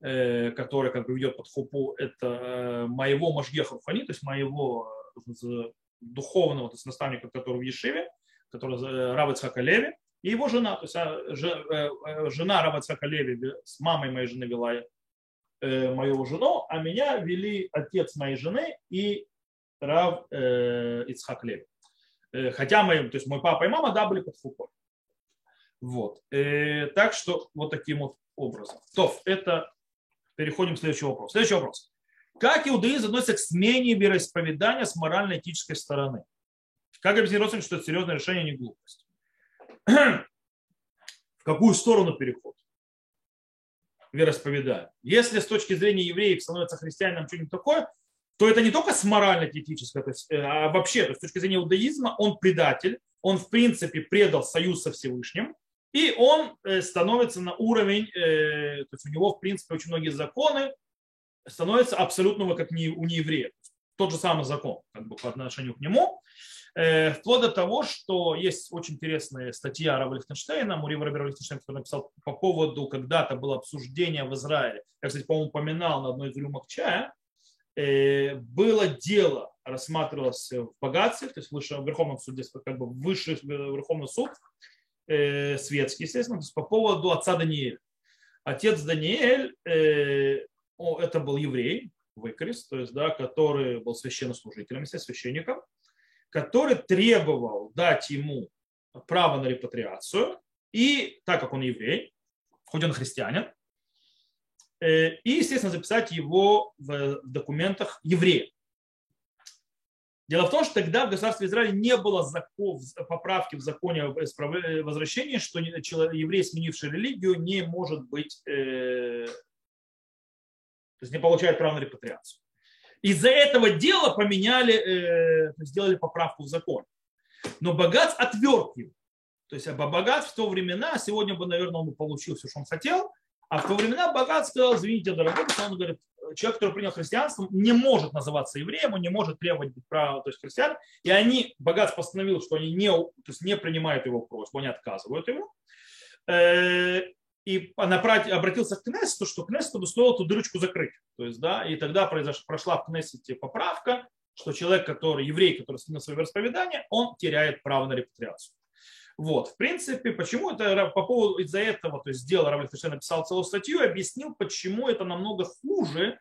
э, которая как бы ведет под хупу, это э, моего Машгеха Фани, то есть моего э, духовного, то есть наставника, который в Ешиве, который Рав Ицхака Леви, и его жена, то есть а, жена Рава Ицхака Леви с мамой моей жены вела мою жену, а меня вели отец моей жены и Рав Ицхак Леви. Хотя мои, то есть мой папа и мама, да, были под хупой. Вот. Э, так что вот таким вот образом. То, это переходим к следующему вопросу. Следующий вопрос. Как иудаизм относится к смене вероисповедания с морально-этической стороны? Как объяснить родственникам, что это серьезное решение, а не глупость? <clears throat> В какую сторону переход? Вероисповедания. Если с точки зрения евреев становится христианином что-нибудь такое, то это не только с морально-этической, э, а вообще, то есть, с точки зрения иудаизма, он предатель, он в принципе предал союз со Всевышним, и он э, становится на уровень, э, то есть у него, в принципе, очень многие законы становится абсолютно как не, у нееврея. Тот же самый закон как бы, по отношению к нему. Э, вплоть до того, что есть очень интересная статья Рава Лихтенштейна, Мурива Рабера Лихтенштейна, который написал по поводу, когда-то было обсуждение в Израиле, я, кстати, по-моему, упоминал на одной из рюмок чая, было дело, рассматривалось в богатстве, то есть в Верховном суде, как бы высший Верховный суд, э, светский, естественно, то есть по поводу отца Даниэля. Отец Даниэль, о, это был еврей, выкрест, то есть, да, который был священнослужителем, естественно, священником, который требовал дать ему право на репатриацию, и так как он еврей, хоть он христианин, э, и, естественно, записать его в документах еврея. Дело в том, что тогда в государстве Израиля не было закон, поправки в законе о возвращении, что еврей, сменивший религию, не может быть, э, то есть не получает право на репатриацию. Из-за этого дела поменяли, э, сделали поправку в закон. Но богат отверг его. То есть богат в то времена, сегодня бы, наверное, он получил все, что он хотел, а в то времена богат сказал, извините, дорогой, он говорит, человек, который принял христианство, не может называться евреем, он не может требовать права, то есть христиан. И они, богат постановил, что они не, то есть не принимают его просьбу, они отказывают ему. Э, и обратился к Кнессету, что Кнессету бы эту дырочку закрыть. То есть, да, и тогда произошла, прошла в Кнессете поправка, что человек, который, еврей, который сменил свое вероисповедание, он теряет право на репатриацию. Вот, в принципе, почему это по поводу из-за этого, то есть сделал Равль написал целую статью и объяснил, почему это намного хуже,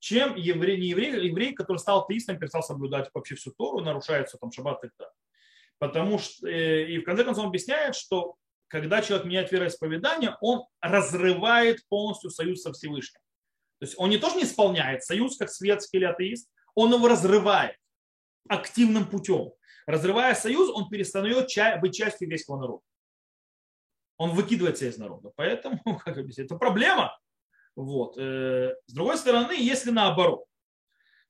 чем еврей, не еврей, еврей, который стал атеистом, перестал соблюдать вообще всю Тору, нарушается там шаббат и так далее. Потому что, э, и в конце концов он объясняет, что когда человек меняет вероисповедание, он разрывает полностью союз со Всевышним. То есть он не тоже не исполняет союз, как светский или атеист, он его разрывает активным путем. Разрывая союз, он перестает быть частью еврейского народа. Он выкидывается из народа. Поэтому, <laughs> как объяснить, это проблема. Вот. Э, с другой стороны, если наоборот,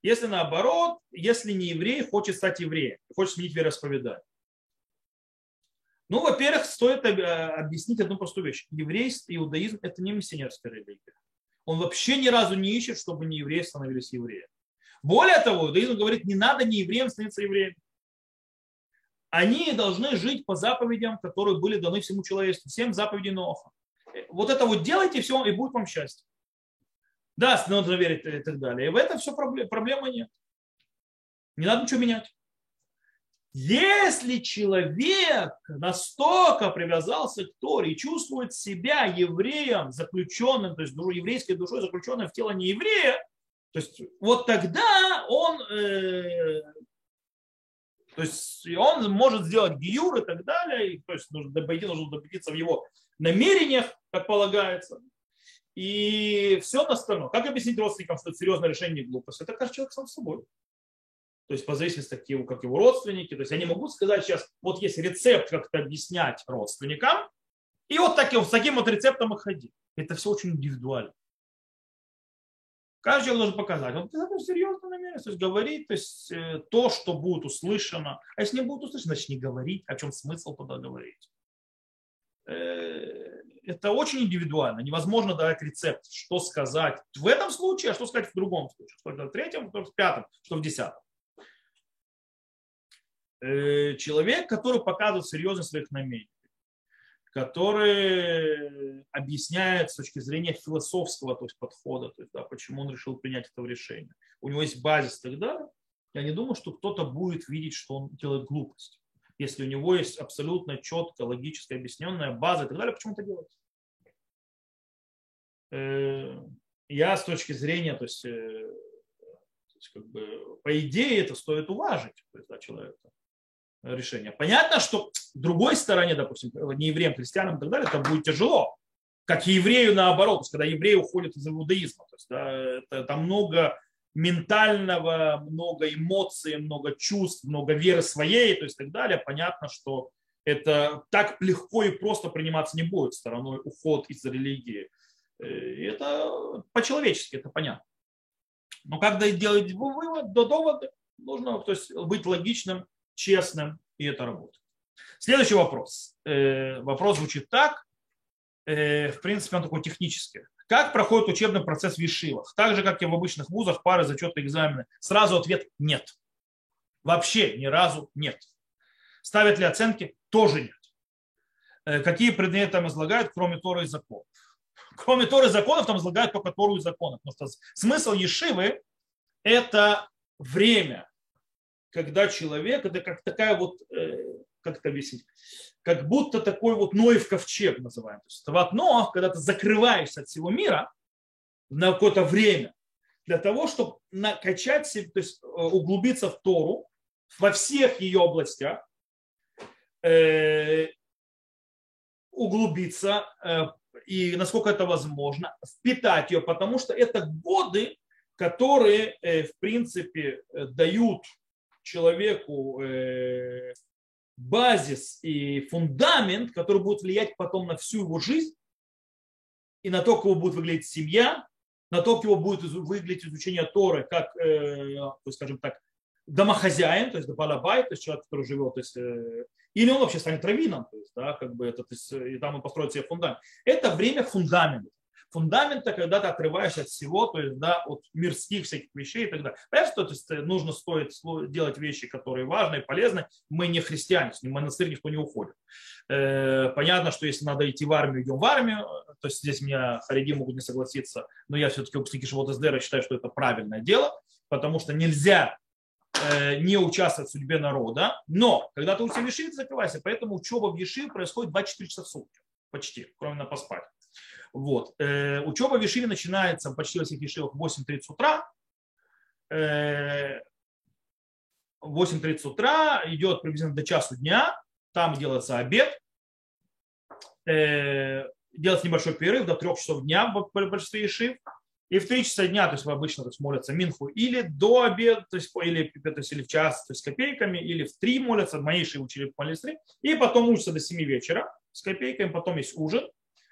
если наоборот, если не еврей хочет стать евреем, хочет сменить вероисповедание, ну, во-первых, стоит э, объяснить одну простую вещь. Еврейство, иудаизм – это не миссионерская религия. Он вообще ни разу не ищет, чтобы не евреи становились евреями. Более того, иудаизм говорит, не надо не евреям становиться евреями. Они должны жить по заповедям, которые были даны всему человечеству, всем заповедям Ноха. Вот это вот делайте, все, и будет вам счастье. Да, надо верить и так далее. И в этом все проблем, проблемы нет. Не надо ничего менять. Если человек настолько привязался к Торе и чувствует себя евреем, заключенным, то есть еврейской душой, заключенным в тело нееврея, то есть вот тогда он, э, то есть он может сделать гиюр и так далее, то есть нужно добиться, нужно добиться в его намерениях, как полагается. И все остальное. Как объяснить родственникам, что это серьезное решение глупость? Это каждый человек сам собой то есть по зависимости от его, как его родственники. То есть они могут сказать сейчас, вот есть рецепт, как это объяснять родственникам, и вот таким, с таким вот рецептом и ходи. Это все очень индивидуально. Каждый должен показать. Он такой серьезно намерен, то есть говорить, то есть э, то, что будет услышано. А если не будет услышано, значит не говорить. О чем смысл тогда говорить? Э, это очень индивидуально. Невозможно дать рецепт, что сказать в этом случае, а что сказать в другом случае. Что в третьем, что в пятом, что в десятом. Э, человек, который показывает серьезность своих намерений, который объясняет с точки зрения философского то есть подхода, то есть, да, почему он решил принять это решение. У него есть базис тогда, я не думаю, что кто-то будет видеть, что он делает глупость. Если у него есть абсолютно четко, логически объясненная база и так далее, почему это делать? Э, я с точки зрения, то есть, э, то есть как бы, по идее, это стоит уважить то есть, да, человека решение. Понятно, что другой стороне, допустим, не евреям, христианам и так далее, это будет тяжело. Как и еврею наоборот, то есть, когда евреи уходят из иудаизма. То есть, да, это, там много ментального, много эмоций, много чувств, много веры своей, то есть так далее. Понятно, что это так легко и просто приниматься не будет стороной уход из религии. Э, это по-человечески, это понятно. Но когда делать вывод, до довода, нужно то есть, быть логичным честным, и это работает. Следующий вопрос. Э, вопрос звучит так. Э, в принципе, он такой технический. Как проходит учебный процесс в Ешивах? Так же, как и в обычных вузах, пары, зачеты, экзамены. Сразу ответ – нет. Вообще ни разу нет. Ставят ли оценки? Тоже нет. Э, какие предметы там излагают, кроме Торы и законов? Кроме Торы и законов, там излагают только Тору и законов. Потому что смысл Ешивы – это время, когда человек, это как такая вот, э, как это объяснить, как будто такой вот Ноев ковчег называем. То есть в одно, когда ты закрываешься от всего мира на какое-то время, для того, чтобы накачать себе, то есть э, углубиться в Тору во всех ее областях, углубиться э, и насколько это возможно, впитать ее, потому что это годы, которые, в принципе, дают человеку базис и фундамент, который будет влиять потом на всю его жизнь и на то, как его будет выглядеть семья, на то, как его будет выглядеть изучение Торы, как, скажем так, домохозяин, то есть балабай, то есть человек, который живет, то есть, э, или он вообще станет раввином, то есть, да, как бы это, то есть, и там он построит себе фундамент. Это время фундамента. Фундамента, когда ты отрываешься от всего, то есть, да, от мирских всяких вещей и так далее. Понятно, что то есть, нужно стоит делать вещи, которые важны и полезны. Мы не христиане, с монастырь никто не уходит. Э, понятно, что если надо идти в армию, идем в армию. То есть здесь меня хариди могут не согласиться, но я все-таки выпускники Шивот СДР считаю, что это правильное дело, потому что нельзя Э, не участвовать в судьбе народа, но когда ты учишься в Ешиве, закрывайся. Поэтому учеба в Ешиве происходит 24 часа в сутки, почти, кроме на поспать. Вот. Э, учеба в Ешиве начинается почти во всех Ешивах в 8.30 утра. 8.30 э, утра, идет приблизительно до часу дня, там делается обед, делается небольшой перерыв до 3 часов дня в большинстве Ешив, и в 3 часа дня, то есть обычно то есть, молятся минху или до обеда, то есть, или, то есть, или в час то есть, с копейками, или в 3 молятся, мои учили молились 3, и потом учатся до 7 вечера с копейками, потом есть ужин,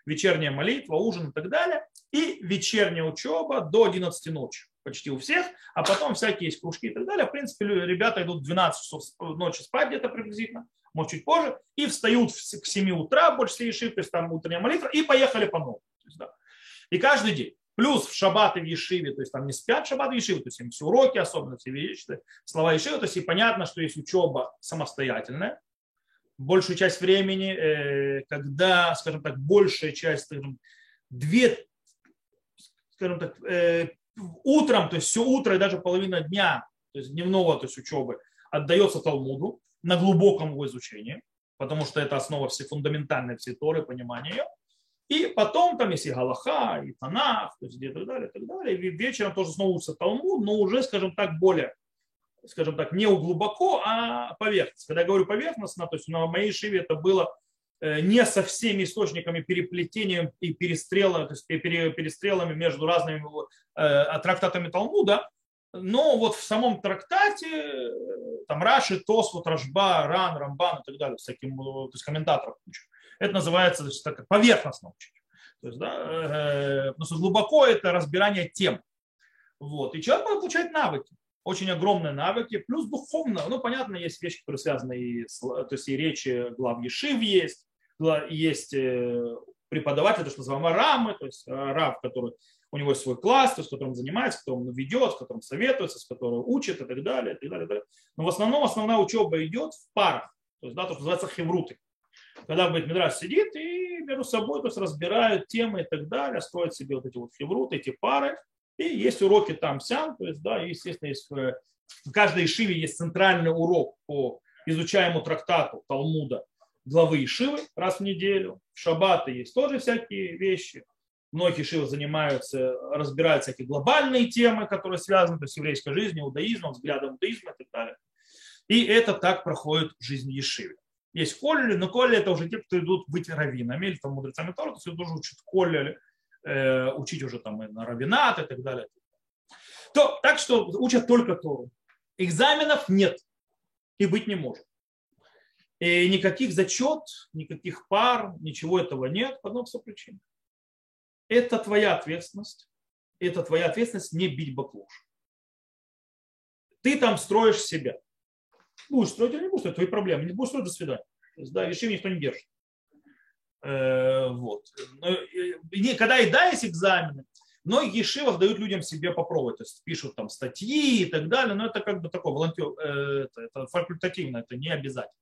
вечерняя молитва, ужин и так далее, и вечерняя учеба до 11 ночи почти у всех, а потом всякие есть кружки и так далее. В принципе, ребята идут 12 часов ночи спать где-то приблизительно, может чуть позже, и встают к 7 утра, больше всей то есть там утренняя молитва, и поехали по новому. Да. И каждый день. Плюс в шаббаты в Ешиве, то есть там не спят шаббат в Ешиве, то есть им все уроки, особенно все вещи, слова Ешивы, то есть и понятно, что есть учеба самостоятельная, большую часть времени, э, когда, скажем так, большая часть, скажем, две, скажем так, э, утром, то есть все утро и даже половина дня, то есть дневного, то есть учебы, отдается Талмуду на глубоком его изучении, потому что это основа все фундаментальной всей Торы, понимания ее. И потом там есть и Галаха, и Танах, то есть и так далее, и так далее. И вечером тоже снова учится Талмуд, но уже, скажем так, более, скажем так, не глубоко, а поверхностно. Когда я говорю поверхностно, то есть на моей шиве это было э, не со всеми источниками переплетением и перестрелами, то есть перестрелами между разными э, трактатами Талмуда, но вот в самом трактате э, там Раши, Тос, вот Рашба, Ран, Рамбан и так далее, с таким, то есть комментаторов куча. Это называется значит, так, поверхностно учить. То есть, да, э, глубоко это разбирание тем. Вот. И человек получает навыки, очень огромные навыки, плюс духовно. Ну, понятно, есть вещи, которые связаны и с, то есть и речи глав Ешив есть, есть э, преподаватель, то, что называемый рамы, то есть э, раб, который у него есть свой класс, то, есть, которым занимается, которым он ведет, с которым советуется, с которым учит и так далее, и так далее, и так далее. Но в основном основная учеба идет в парах, то есть да, то, что называется хевруты когда будет Мидраш сидит и между собой то есть, разбирают темы и так далее, строят себе вот эти вот февруты, эти пары. И есть уроки там сям, то есть, да, естественно, есть, э, в каждой Ишиве есть центральный урок по изучаемому трактату Талмуда главы Ишивы раз в неделю. В шаббаты есть тоже всякие вещи. Многие Ишивы занимаются, разбирают всякие глобальные темы, которые связаны с еврейской жизнью, иудаизмом, взглядом иудаизма и так далее. И это так проходит в жизни Ешивы. Есть колли, но колли это уже те, кто идут быть раввинами или там мудрецами Тора, то есть тоже учат колли, э, учить уже там и на раввинат и так далее. То, так что учат только Тору. Экзаменов нет и быть не может. И никаких зачет, никаких пар, ничего этого нет по одной причине. Это твоя ответственность. Это твоя ответственность не бить баклуш. Ты там строишь себя. Будешь строить или не будешь строить, твои проблемы. Не будешь строить, до свидания. Да, решим никто не держит. Вот. Когда и да, есть экзамены, но ешивах дают людям себе попробовать, то есть пишут там статьи и так далее, но это как бы такое волонтер, это, это факультативно, это не обязательно.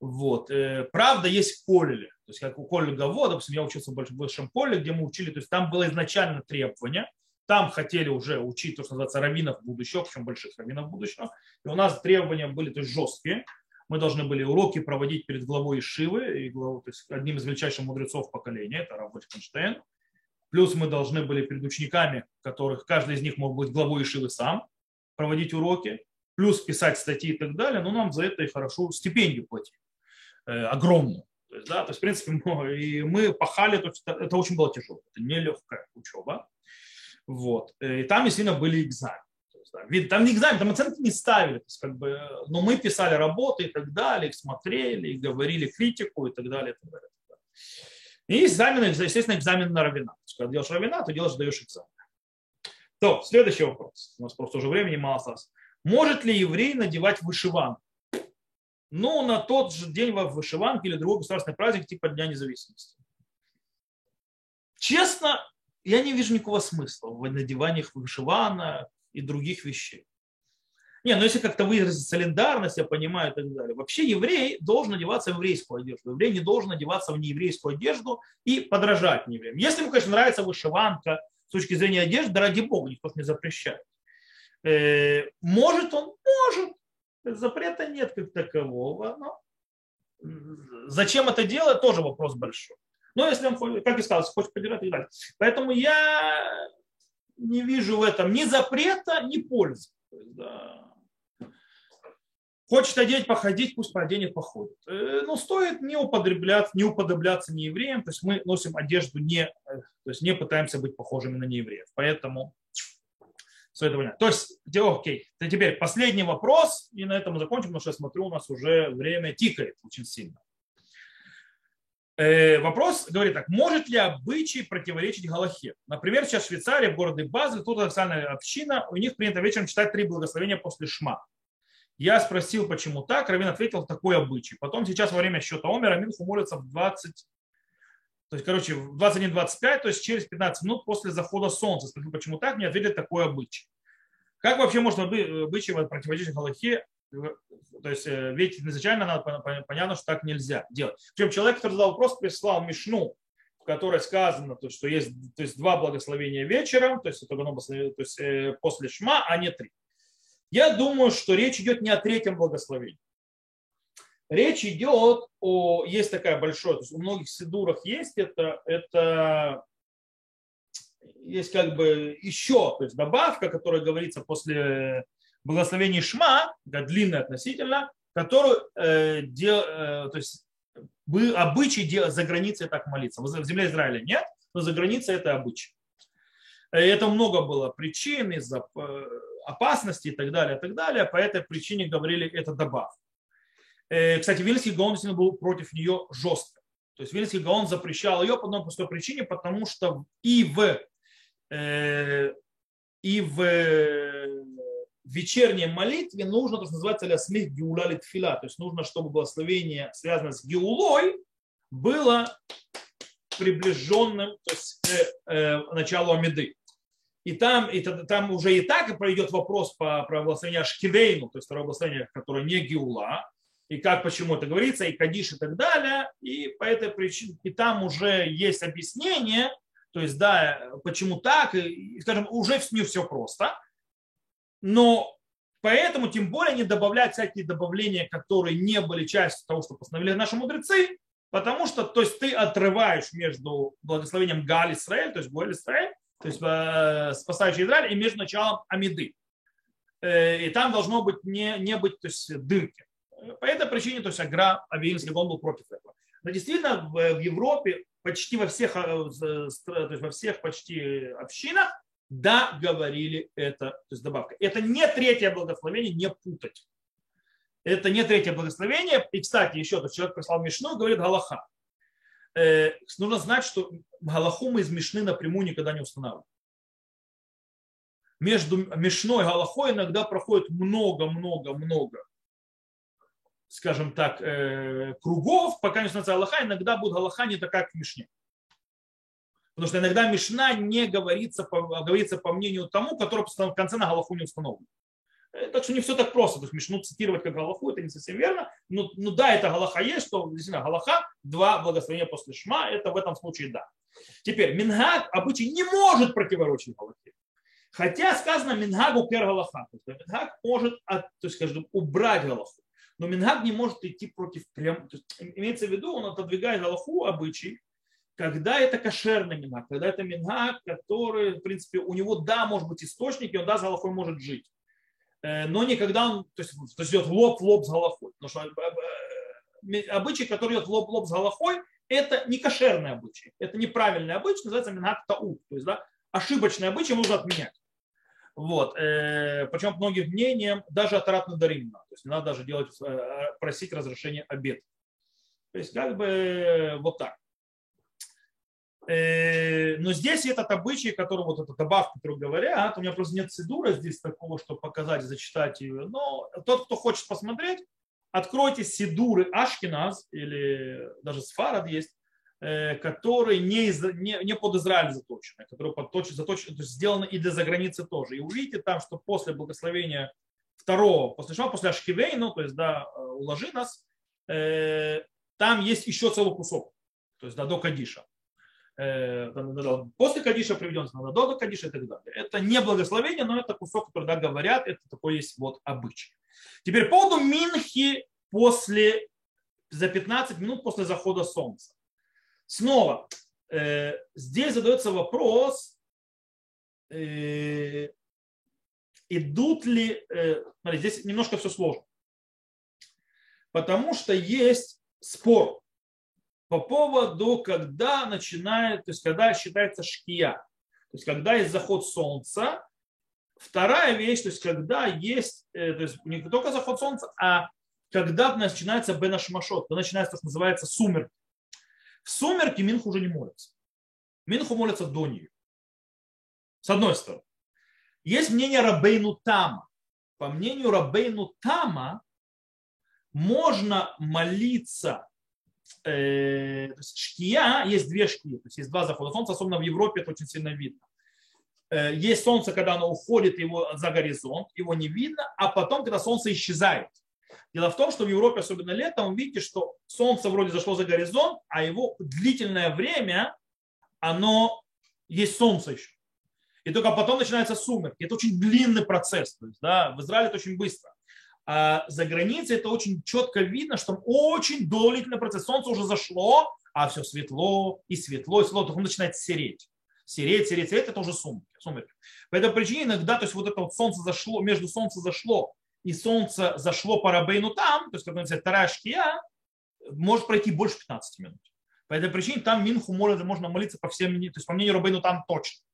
Вот. Правда, есть колледжи, то есть как у коллега вот, допустим, я учился в большом поле, где мы учили, то есть там было изначально требование, там хотели уже учить то, что называется раввинов будущего, причем больших раввинов будущего. И у нас требования были то есть, жесткие. Мы должны были уроки проводить перед главой Ишивы, и главой, то есть одним из величайших мудрецов поколения, это Рав Эйнштейн. Плюс мы должны были перед учениками, которых каждый из них мог быть главой Ишивы сам, проводить уроки, плюс писать статьи и так далее. Но нам за это и хорошо стипендию платили, э, огромную. То есть, да, то есть, в принципе, <laughs> мы, и мы пахали, то есть, это, это очень было тяжело, это нелегкая учеба. Вот. Э, и там, естественно, были экзамены. Там не экзамен, там оценки не ставили. То есть, как бы, но мы писали работы и так далее, их смотрели, и говорили критику и так далее. И, так далее, и, так далее. и экзамены, естественно, экзамен на равина. То есть, когда делаешь равина, то делаешь, даешь экзамен. То, следующий вопрос. У нас просто уже времени мало осталось. Может ли еврей надевать вышиванку? Ну, на тот же день в вышиванке или другой государственный праздник типа Дня независимости. Честно, я не вижу никакого смысла в надеваниях вышивана и других вещей. Не, ну если как-то выразить солидарность, я понимаю и так далее. Вообще еврей должен одеваться в еврейскую одежду. Еврей не должен одеваться в нееврейскую одежду и подражать неевреям. Если ему, конечно, нравится вышиванка с точки зрения одежды, да ради бога, никто не запрещает. Э, может он? Может. Запрета нет как такового. Но зачем это делать, тоже вопрос большой. Но если он, как и сказал, хочет поддержать и так далее. Поэтому я не вижу в этом ни запрета, ни пользы. да. Хочет одеть, походить, пусть пооденет, походит. Э, но стоит не употребляться, не уподобляться неевреям. То есть мы носим одежду не, э, то есть не пытаемся быть похожими на неевреев. Поэтому стоит понять. То есть, окей. Теперь последний вопрос, и на этом мы закончим, потому что я смотрю, у нас уже время тикает очень сильно. Э, вопрос говорит так, может ли обычай противоречить Галахе? Например, сейчас в Швейцарии, в городе Базель, тут официальная община, у них принято вечером читать три благословения после шма. Я спросил, почему так, Равин ответил, такой обычай. Потом сейчас во время счета Омера Минху молится в 20, то есть, короче, в 21-25, то есть через 15 минут после захода солнца. Спросил, почему так, мне ответили, такой обычай. Как вообще можно обычай противоречить Галахе? То есть, э, ведь изначально надо, понятно, что так нельзя делать. Причем человек, который задал вопрос, прислал Мишну, в которой сказано, то, что есть то есть, два благословения вечером, то есть, это то есть, э, после шма, а не три. Я думаю, что речь идет не о третьем благословении. Речь идет о... Есть такая большая, то есть у многих сидурах есть это, это есть как бы еще, то есть добавка, которая говорится после благословение Шма, да, длинное относительно, которую э, дел, э, то есть был обычай дел, за границей так молиться. В земле Израиля нет, но за границей это обычай. И это много было причин из-за э, опасности и так далее, и так далее. По этой причине говорили это добав. Э, кстати, Вильский Гаон был против нее жестко. То есть Вильский Гаон запрещал ее по одной простой причине, потому что и в, э, и в в вечерней молитве нужно, то, что называется лясмих геула литфила, то есть нужно, чтобы благословение, связанное с геулой, было приближенным то есть, к э, началу Амиды. И там, и там уже и так пройдет вопрос по, про благословение Ашкивейну, то есть второе благословение, которое не Геула, и как почему это говорится, и Кадиш и так далее. И по этой причине, и там уже есть объяснение, то есть, да, почему так, и, скажем, уже не все просто. Но поэтому тем более не добавлять всякие добавления, которые не были частью того, что постановили наши мудрецы, потому что то есть, ты отрываешь между благословением Галь Исраэль, то есть Голь Исраэль, то есть э, спасающий Израиль, и между началом Амиды. Э, и там должно быть не, не быть то есть, дырки. По этой причине, то есть Агра, Авиинский он был против этого. Но действительно в, Европе почти во всех, э, то есть во всех почти общинах да, говорили это, то есть добавка. Это не третье благословение, не путать. Это не третье благословение. И, кстати, еще тот человек прислал Мишну, говорит Галаха. Э, нужно знать, что Галаху мы из Мишны напрямую никогда не устанавливаем. Между Мишной и Галахой иногда проходит много-много-много скажем так, э, кругов, пока не становится Аллаха, иногда будет Аллаха не такая, как в Мишне. Потому что иногда Мишна не говорится, по, говорится по мнению тому, который в конце на Галаху не установлен. Э, так что не все так просто. То есть Мишну цитировать как Галаху, это не совсем верно. Но, ну да, это Галаха есть, что действительно Галаха, два благословения после Шма, это в этом случае да. Теперь, Мингаг обычай не может противоречить Галахе. Хотя сказано Мингагу пер Галаха. Мингаг может от, то есть, скажем, убрать Галаху. Но Мингаг не может идти против прям. Есть, имеется в виду, он отодвигает Галаху обычай, когда это кошерный мингаг, когда это мингаг, который, в принципе, у него, да, может быть источник, и он, да, с Галахой может жить. Э, но никогда он то есть, то есть идет лоб в лоб с Галахой. Потому что э, э, обычай, который идет лоб в лоб с Галахой, это не кошерный обычай, это неправильный обычай, называется мингаг тау. То есть, да, ошибочный обычай нужно отменять. Вот. Причем, по многим мнениям, даже от Арат Надарим. То есть не надо даже делать, просить разрешения обед. То есть как бы вот так. Э, но здесь этот обычай, который вот эта добавка, которую говорят, у меня просто нет сидура здесь такого, чтобы показать, зачитать ее. Но тот, кто хочет посмотреть, откройте сидуры Ашкиназ или даже Сфарад есть, э, которые не, из, не, не под Израиль заточены, которые под, заточены, то есть сделаны и для заграницы тоже. И увидите там, что после благословения второго, после шма, после Ашкивейну, то есть да, э, уложи нас, там есть еще целый кусок, то есть да, до Кадиша. Э, после Кадиша приведен надо до Кадиша и так далее. Это не благословение, но это кусок, который да, говорят, это такой есть вот обычай. Теперь по поводу Минхи после, за 15 минут после захода солнца. Снова, э, здесь задается вопрос, э, идут ли, э, смотри, здесь немножко все сложно. Потому что есть спор по поводу, когда начинает, то есть когда считается шкия, то есть когда есть заход солнца. Вторая вещь, то есть когда есть, э, то есть не только заход солнца, а когда начинается бенашмашот, когда начинается, что называется, сумерки. В сумерки Минху уже не молится. Минху молится до нее. С одной стороны. Есть мнение Рабейну Тама. По мнению Рабейну Тама можно молиться э, то есть шкия, есть две шкии, то есть есть два захода солнца, особенно в Европе это очень сильно видно. Э, есть солнце, когда оно уходит его за горизонт, его не видно, а потом, когда солнце исчезает. Дело в том, что в Европе, особенно летом, видите, что солнце вроде зашло за горизонт, а его длительное время, оно есть солнце еще. И только потом начинается сумерки. Это очень длинный процесс. То есть, да, в Израиле это очень быстро. А за границей это очень четко видно, что там очень длительный процесс. Солнце уже зашло, а все светло и светло, и светло, только он начинает сереть. Сереть, сереть, сереть, это уже сумерки. сумерки. По этой причине иногда, то есть вот это вот солнце зашло, между солнце зашло и солнце зашло по рабейну там, то есть, как называется, вторая шкия, может пройти больше 15 минут. По этой причине там Минху можно молиться по всем, то есть по мнению Рабейну там точно.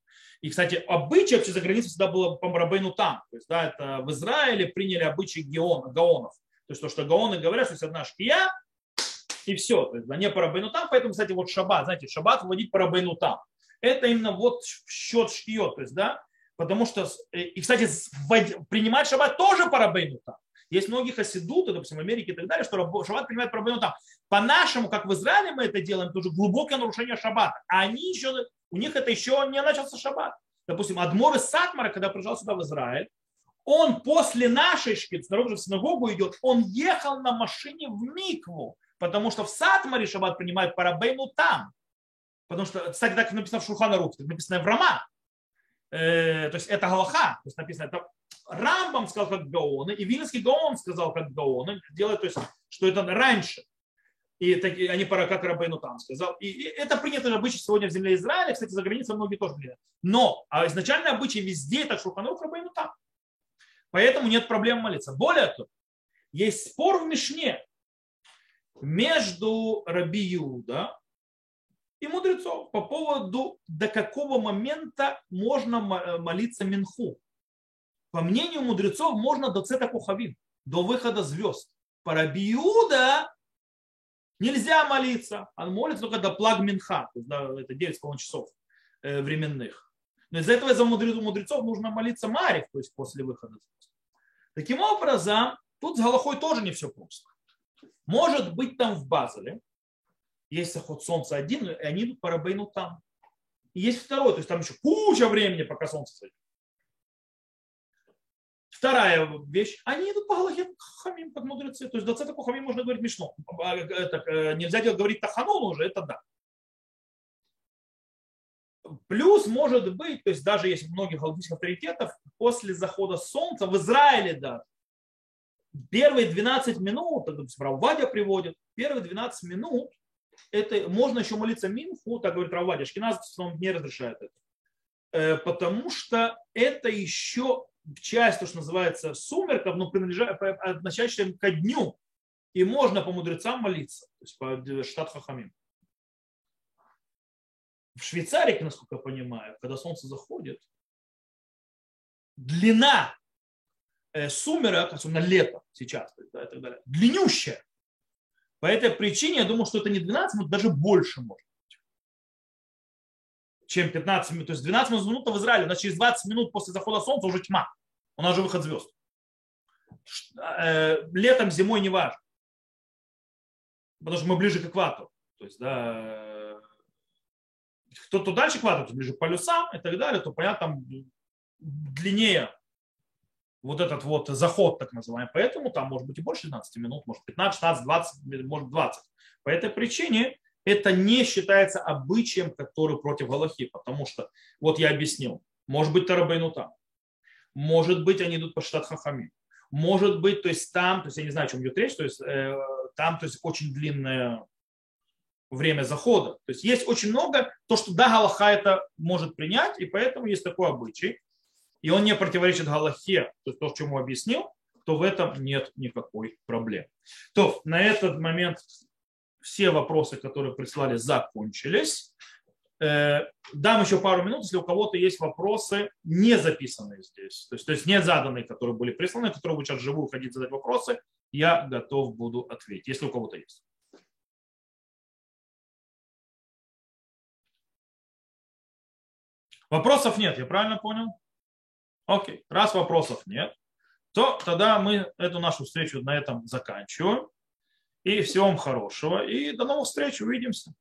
И, кстати, обычай вообще за границей всегда было по Рабейну там. То есть, да, это в Израиле приняли обычай геон, гаонов. То есть то, что гаоны говорят, что есть одна шкия, и все. То есть, да, не по Рабейну там. Поэтому, кстати, вот шаббат, знаете, шаббат вводить по Рабейну там. Это именно вот счет шкиот. То есть, да, потому что, э, и, кстати, принимать шаббат тоже по Рабейну там. Есть многие хасидуты, допустим, в Америке и так далее, что шаббат принимает по Рабейну там. По-нашему, как в Израиле мы это делаем, это уже глубокое нарушение шаббата. А они еще у них это еще не начался шаббат. Допустим, Адмор из Сатмара, когда приезжал сюда в Израиль, он после нашей шкиц, дорога в синагогу идет, он ехал на машине в Микву, потому что в Сатмаре шаббат принимают парабейну там. Потому что, кстати, так написано в Шухана Рух, написано в Рама. Э, то есть это Галаха. То есть написано, это Рамбам сказал как Гаоны, и Вильнский Гаон сказал как Гаоны, делает, то есть, что это раньше и такие, они пора как Рабейну там сказал. И, это принято обычай сегодня в земле Израиля, кстати, за границей многие тоже говорят. Но а изначально обычай везде это Шурханрух Рабейну там. Поэтому нет проблем молиться. Более того, есть спор в Мишне между Раби Юда и мудрецов по поводу, до какого момента можно молиться Минху. По мнению мудрецов, можно до Цета Кухавин, до выхода звезд. По Раби Юда Нельзя молиться, он молится только до плаг минха, то есть да, это 9,5 часов э, временных. Но из-за этого из-за мудрецов нужно молиться Марив, то есть после выхода. Таким образом, тут с Галахой тоже не все просто. Может быть, там в Базеле есть заход солнца один, и они идут по Рабейну там. И есть второй, то есть там еще куча времени, пока солнце сойдет. Вторая вещь, они идут по Галахе Хамим, как мудрецы. То есть 20 по Хамим можно говорить Мишно. А, это, э, нельзя делать, говорить Таханон уже, это да. Плюс, может быть, то есть даже есть многих галактических авторитетов, после захода солнца в Израиле да, первые 12 минут, Раввадя приводит, первые 12 минут, это можно еще молиться Минху, так говорит Раввадя, Шкиназ не разрешает это. Э, потому что это еще часть, то, что называется сумерков, но принадлежащая, ко дню. И можно по мудрецам молиться, то есть по штат Хахамим. В Швейцарии, насколько я понимаю, когда солнце заходит, длина э, сумерок, особенно лето сейчас, и так далее, длиннющая. По этой причине я думаю, что это не 12 минут, даже больше может чем 15 минут. То есть 12 минут в Израиле, у нас через 20 минут после захода солнца уже тьма. У нас уже выход звезд. Э, летом, зимой не важно. Потому что мы ближе к экватору. То есть, да, кто-то дальше экватора, ближе к полюсам и так далее, то, понятно, там длиннее вот этот вот заход, так называемый. Поэтому там может быть и больше 12 минут, может 15, 16, 20, может 20. По этой причине это не считается обычаем, который против Галахи, потому что, вот я объяснил, может быть Тарабейну там, может быть они идут по штат Хахами, может быть, то есть там, то есть я не знаю, о чем идет речь, то есть э, там, то есть очень длинное время захода. То есть есть очень много, то, что да, Галаха это может принять, и поэтому есть такой обычай и он не противоречит Галахе, то есть то, чему объяснил, то в этом нет никакой проблемы. То на этот момент все вопросы, которые прислали, закончились. Э, дам еще пару минут, если у кого-то есть вопросы, не записанные здесь, то есть, то есть не заданные, которые были присланы, которые будут сейчас живую ходить задать вопросы, я готов буду ответить, если у кого-то есть. Вопросов нет, я правильно понял? Окей, раз вопросов нет, то тогда мы эту нашу встречу на этом заканчиваем. И всего вам хорошего. И до новых встреч. Увидимся.